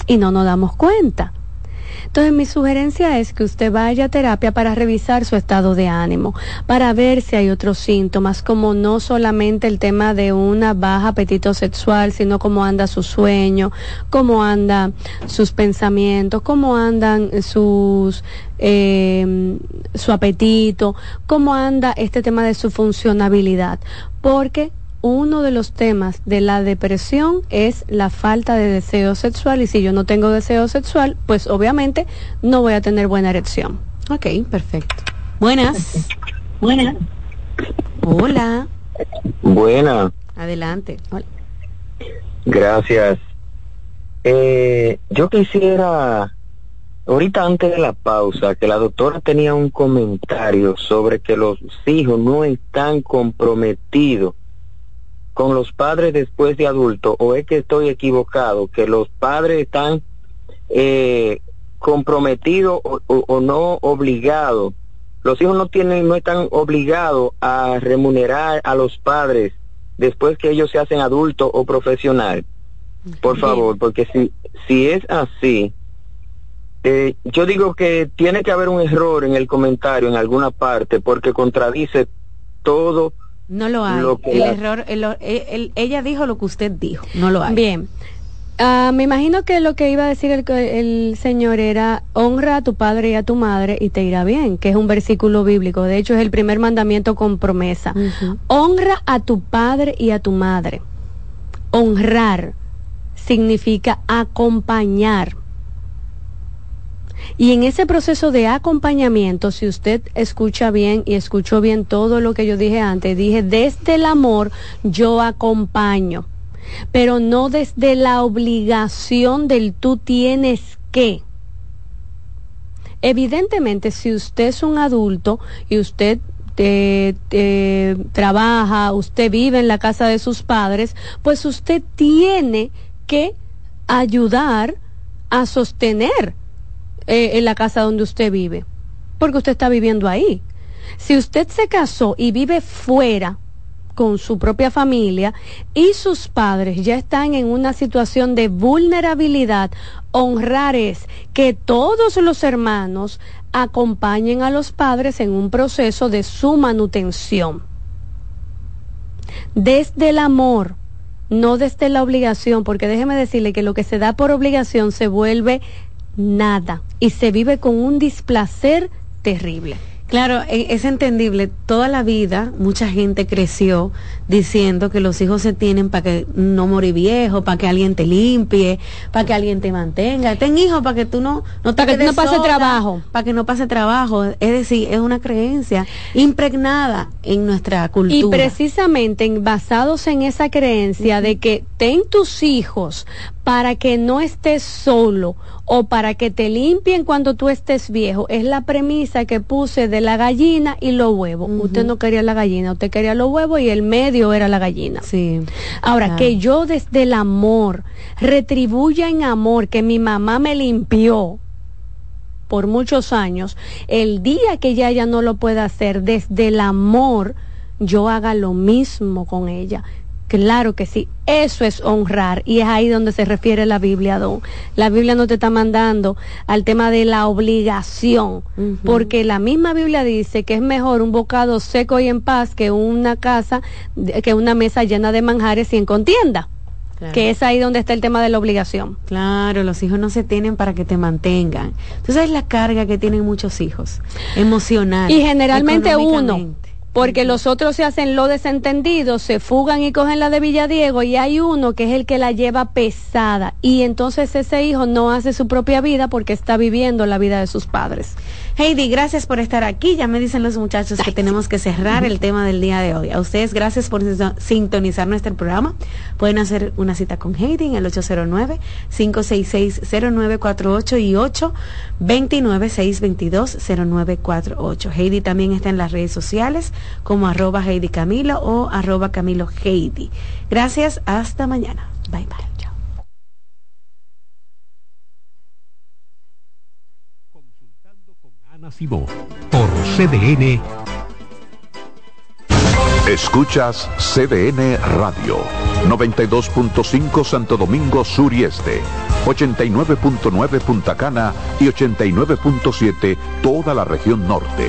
y no nos damos cuenta. Entonces mi sugerencia es que usted vaya a terapia para revisar su estado de ánimo, para ver si hay otros síntomas, como no solamente el tema de una baja apetito sexual, sino cómo anda su sueño, cómo andan sus pensamientos, cómo andan sus eh, su apetito, cómo anda este tema de su funcionabilidad, porque uno de los temas de la depresión es la falta de deseo sexual y si yo no tengo deseo sexual, pues obviamente no voy a tener buena erección. Ok, perfecto. Buenas. Buenas. Hola. Buena. Adelante. Gracias. Eh, yo quisiera, ahorita antes de la pausa, que la doctora tenía un comentario sobre que los hijos no están comprometidos con los padres después de adultos, o es que estoy equivocado, que los padres están eh, comprometidos o, o no obligados los hijos no tienen, no están obligados a remunerar a los padres después que ellos se hacen adultos o profesional. Por favor, porque si, si es así, eh, yo digo que tiene que haber un error en el comentario en alguna parte porque contradice todo. No lo hay. el error, ella dijo lo que usted dijo. No lo hay. Bien. Ah, me imagino que lo que iba a decir el, Señor era, honra a tu padre y a tu madre y te irá bien, que es un versículo bíblico. De hecho, es el primer mandamiento con promesa. Honra a tu padre y a tu madre. Honrar significa acompañar. Y en ese proceso de acompañamiento, si usted escucha bien y escuchó bien todo lo que yo dije antes, dije, desde el amor yo acompaño pero no desde la obligación del tú tienes que. Evidentemente, si usted es un adulto y usted eh, eh, trabaja, usted vive en la casa de sus padres, pues usted tiene que ayudar a sostener eh, en la casa donde usted vive, porque usted está viviendo ahí. Si usted se casó y vive fuera con su propia familia y sus padres ya están en una situación de vulnerabilidad, honrar es que todos los hermanos acompañen a los padres en un proceso de su manutención. Desde el amor, no desde la obligación, porque déjeme decirle que lo que se da por obligación se vuelve nada y se vive con un displacer terrible. Claro, e, es entendible. Toda la vida mucha gente creció diciendo que los hijos se tienen para que no morir viejo, para que alguien te limpie, para que alguien te mantenga. Ten hijos para que tú no no te para que no pase trabajo, para que no pase trabajo. Es decir, es una creencia impregnada en nuestra cultura. Y precisamente basados en esa creencia de que ten tus hijos para que no estés solo o para que te limpien cuando tú estés viejo. Es la premisa que puse de la gallina y los huevos. Usted no quería la gallina, usted quería los huevos y el medio era la gallina. Sí. Ahora, que yo desde el amor retribuya en amor que mi mamá me limpió por muchos años, el día que ya ella no lo pueda hacer desde el amor, yo haga lo mismo con ella. Claro que sí, eso es honrar y es ahí donde se refiere la Biblia, don. La Biblia no te está mandando al tema de la obligación, porque la misma Biblia dice que es mejor un bocado seco y en paz que una casa, que una mesa llena de manjares y en contienda. Que es ahí donde está el tema de la obligación. Claro, los hijos no se tienen para que te mantengan. Entonces es la carga que tienen muchos hijos, emocional. Y generalmente uno porque los otros se hacen lo desentendido, se fugan y cogen la de Villadiego y hay uno que es el que la lleva pesada y entonces ese hijo no hace su propia vida porque está viviendo la vida de sus padres. Heidi, gracias por estar aquí. Ya me dicen los muchachos que tenemos que cerrar el tema del día de hoy. A ustedes, gracias por sintonizar nuestro programa. Pueden hacer una cita con Heidi en el 809-566-0948 y 829-622-0948. Heidi también está en las redes sociales como arroba Heidi Camilo o arroba Camilo Heidi. Gracias, hasta mañana. Bye bye. Por CDN. Escuchas CDN Radio, 92.5 Santo Domingo Sur y Este, 89.9 Punta Cana y 89.7 toda la región norte.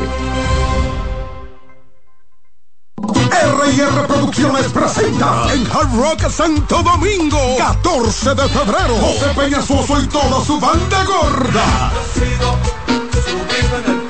R&R Producciones presenta en Hard Rock Santo Domingo, 14 de febrero, José Peñasoso y toda su banda gorda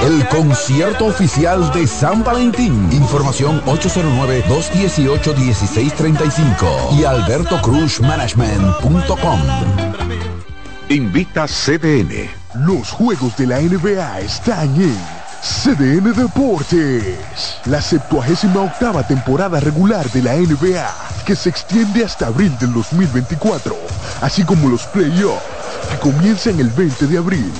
El concierto oficial de San Valentín. Información 809-218-1635 y albertocruzmanagement.com. Invita CDN. Los juegos de la NBA están en CDN Deportes. La 78 octava temporada regular de la NBA, que se extiende hasta abril del 2024, así como los playoffs, que comienzan el 20 de abril.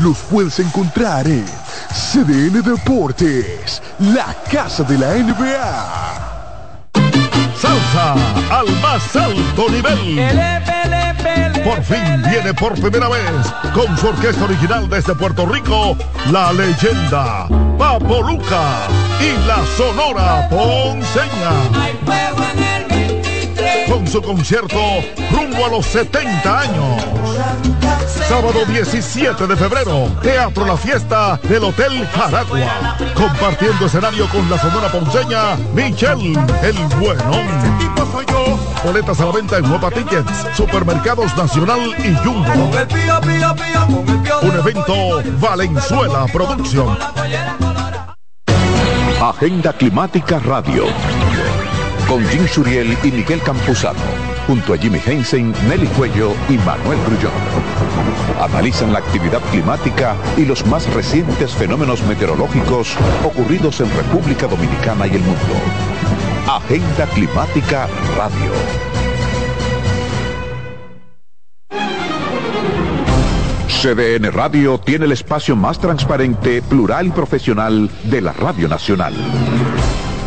Los puedes encontrar en CDN Deportes, la casa de la NBA. Salsa al más alto nivel. Por fin viene por primera vez con su orquesta original desde Puerto Rico, la leyenda Papo Luca y la Sonora Ponceña. Con su concierto rumbo a los 70 años. Sábado 17 de febrero, Teatro La Fiesta del Hotel Jaragua. Compartiendo escenario con la Sonora Ponceña, Michelle El Buenón. Boletas a la venta en Nueva Tickets, Supermercados Nacional y Jumbo. Un evento Valenzuela Producción. Agenda Climática Radio. Con Jim Suriel y Miguel Campuzano. Junto a Jimmy Hensen, Nelly Cuello y Manuel Grullón. Analizan la actividad climática y los más recientes fenómenos meteorológicos ocurridos en República Dominicana y el mundo. Agenda Climática Radio. CDN Radio tiene el espacio más transparente, plural y profesional de la Radio Nacional.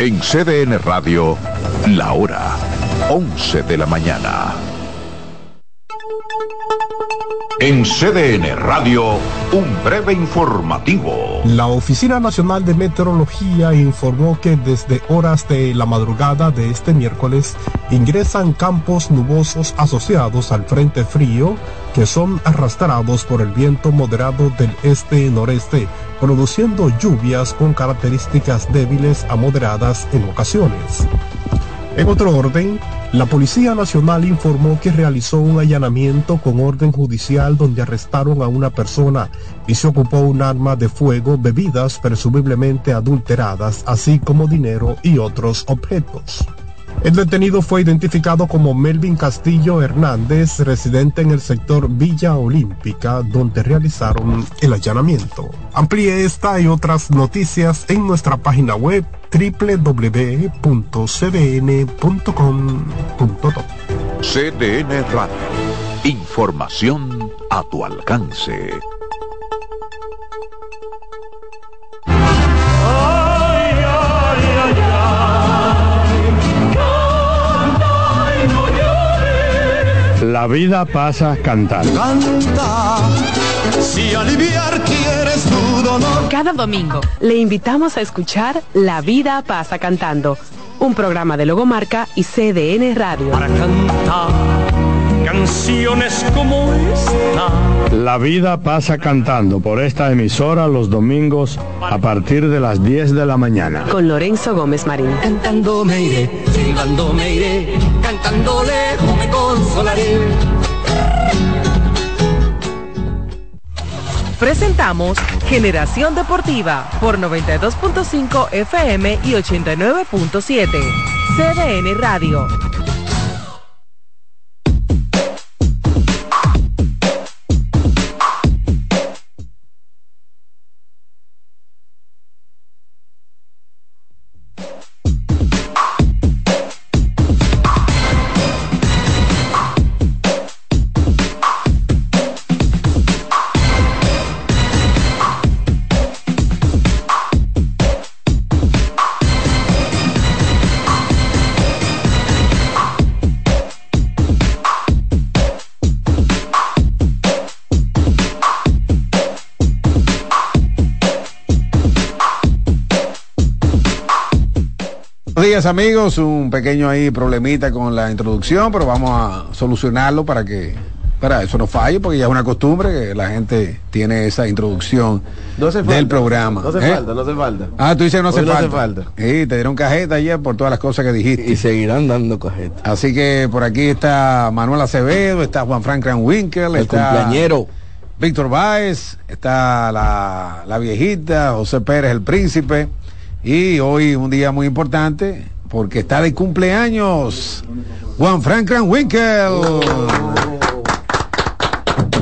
En CDN Radio, la hora 11 de la mañana. En CDN Radio, un breve informativo. La Oficina Nacional de Meteorología informó que desde horas de la madrugada de este miércoles ingresan campos nubosos asociados al frente frío que son arrastrados por el viento moderado del este-noreste, produciendo lluvias con características débiles a moderadas en ocasiones. En otro orden, la Policía Nacional informó que realizó un allanamiento con orden judicial donde arrestaron a una persona y se ocupó un arma de fuego, bebidas presumiblemente adulteradas, así como dinero y otros objetos. El detenido fue identificado como Melvin Castillo Hernández, residente en el sector Villa Olímpica, donde realizaron el allanamiento. Amplíe esta y otras noticias en nuestra página web www.cdn.com.do. CDN Radio. Información a tu alcance. La vida pasa cantando. Canta, si aliviar quieres tu dolor. Cada domingo le invitamos a escuchar La vida pasa cantando, un programa de Logomarca y CDN Radio. Para cantar canciones como esta. La vida pasa cantando por esta emisora los domingos a partir de las 10 de la mañana. Con Lorenzo Gómez Marín. Cantando me iré, silbando me iré, cantando lejos me consolaré. Presentamos Generación Deportiva por 92.5 FM y 89.7. CDN Radio. Amigos, un pequeño ahí problemita con la introducción, pero vamos a solucionarlo para que para eso no falle, porque ya es una costumbre que la gente tiene esa introducción del programa. No hace ¿eh? falta, no hace falta. Ah, tú dices no hace Hoy falta. falta. Sí, te dieron cajeta ayer por todas las cosas que dijiste. Y seguirán dando cajeta. Así que por aquí está Manuel Acevedo, está Juan Frank Winkel, El está cumpleañero. Víctor Báez, está la, la viejita, José Pérez, el príncipe. Y hoy un día muy importante porque está de cumpleaños Juan Frank Winkel.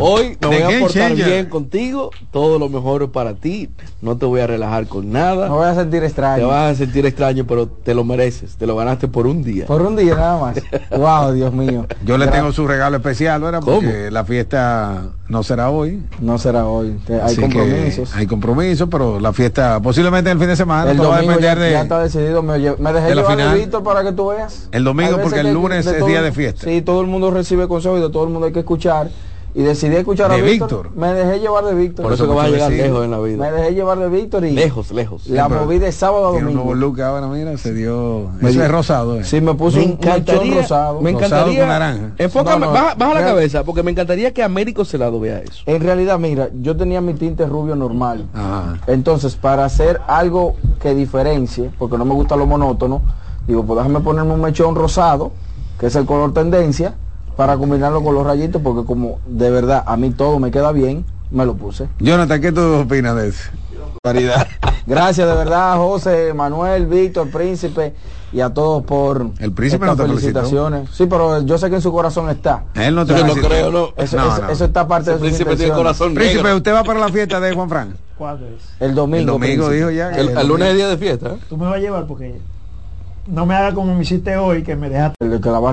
Hoy me voy a portar Changer. bien contigo, todo lo mejor para ti, no te voy a relajar con nada. Me voy a sentir extraño. Te vas a sentir extraño, pero te lo mereces, te lo ganaste por un día. Por un día nada más. wow, Dios mío. Yo le tengo su regalo especial, ¿verdad? ¿Cómo? Porque la fiesta no será hoy. No será hoy. Hay Así compromisos. Hay compromisos, pero la fiesta posiblemente el fin de semana. El todo va a domingo ya, depender de- ya está decidido. Me, dejé de la final. Víctor para que tú veas. El domingo, porque el lunes es todo- día de fiesta. Sí, todo el mundo recibe consejos y de todo el mundo hay que escuchar. Y decidí escuchar a De Víctor. Víctor. Me dejé llevar de Víctor. Por eso que vas a llegar lejos en la vida. Me dejé llevar de Víctor y Lejos, lejos. la Sí, moví de sábado a un domingo. nuevo look ahora, mira, se dio. Me Eso es rosado, ¿eh? Sí, me puse Me un mechón encantaría, rosado. me Rosado encantaría. con naranja. Enfócame, No, no, baja, baja la cabeza, porque me encantaría que Américo Celado vea eso. En realidad, mira, yo tenía mi tinte rubio normal. Ajá. Entonces, para hacer algo que diferencie, porque no me gusta lo monótono, digo, pues déjame ponerme un mechón rosado, que es el color tendencia, para combinarlo con los rayitos, porque como de verdad a mí todo me queda bien, me lo puse. Jonathan, ¿qué tú opinas de eso? Gracias de verdad, José, Manuel, Víctor, Príncipe y a todos por El príncipe estas no te felicitó. felicitaciones. Sí, pero yo sé que en su corazón está. Él no te Yo no creo, no. Eso, No, eso- no. eso está parte Ese de sus príncipe tiene intenciones. corazón Príncipe, negro. ¿usted va para la fiesta de Juan Fran? ¿Cuándo es? El domingo. El domingo Príncipe. dijo ya. El, el lunes es día de fiesta. ¿eh? Tú me vas a llevar porque no me hagas como me hiciste hoy, que me dejaste. El que la va a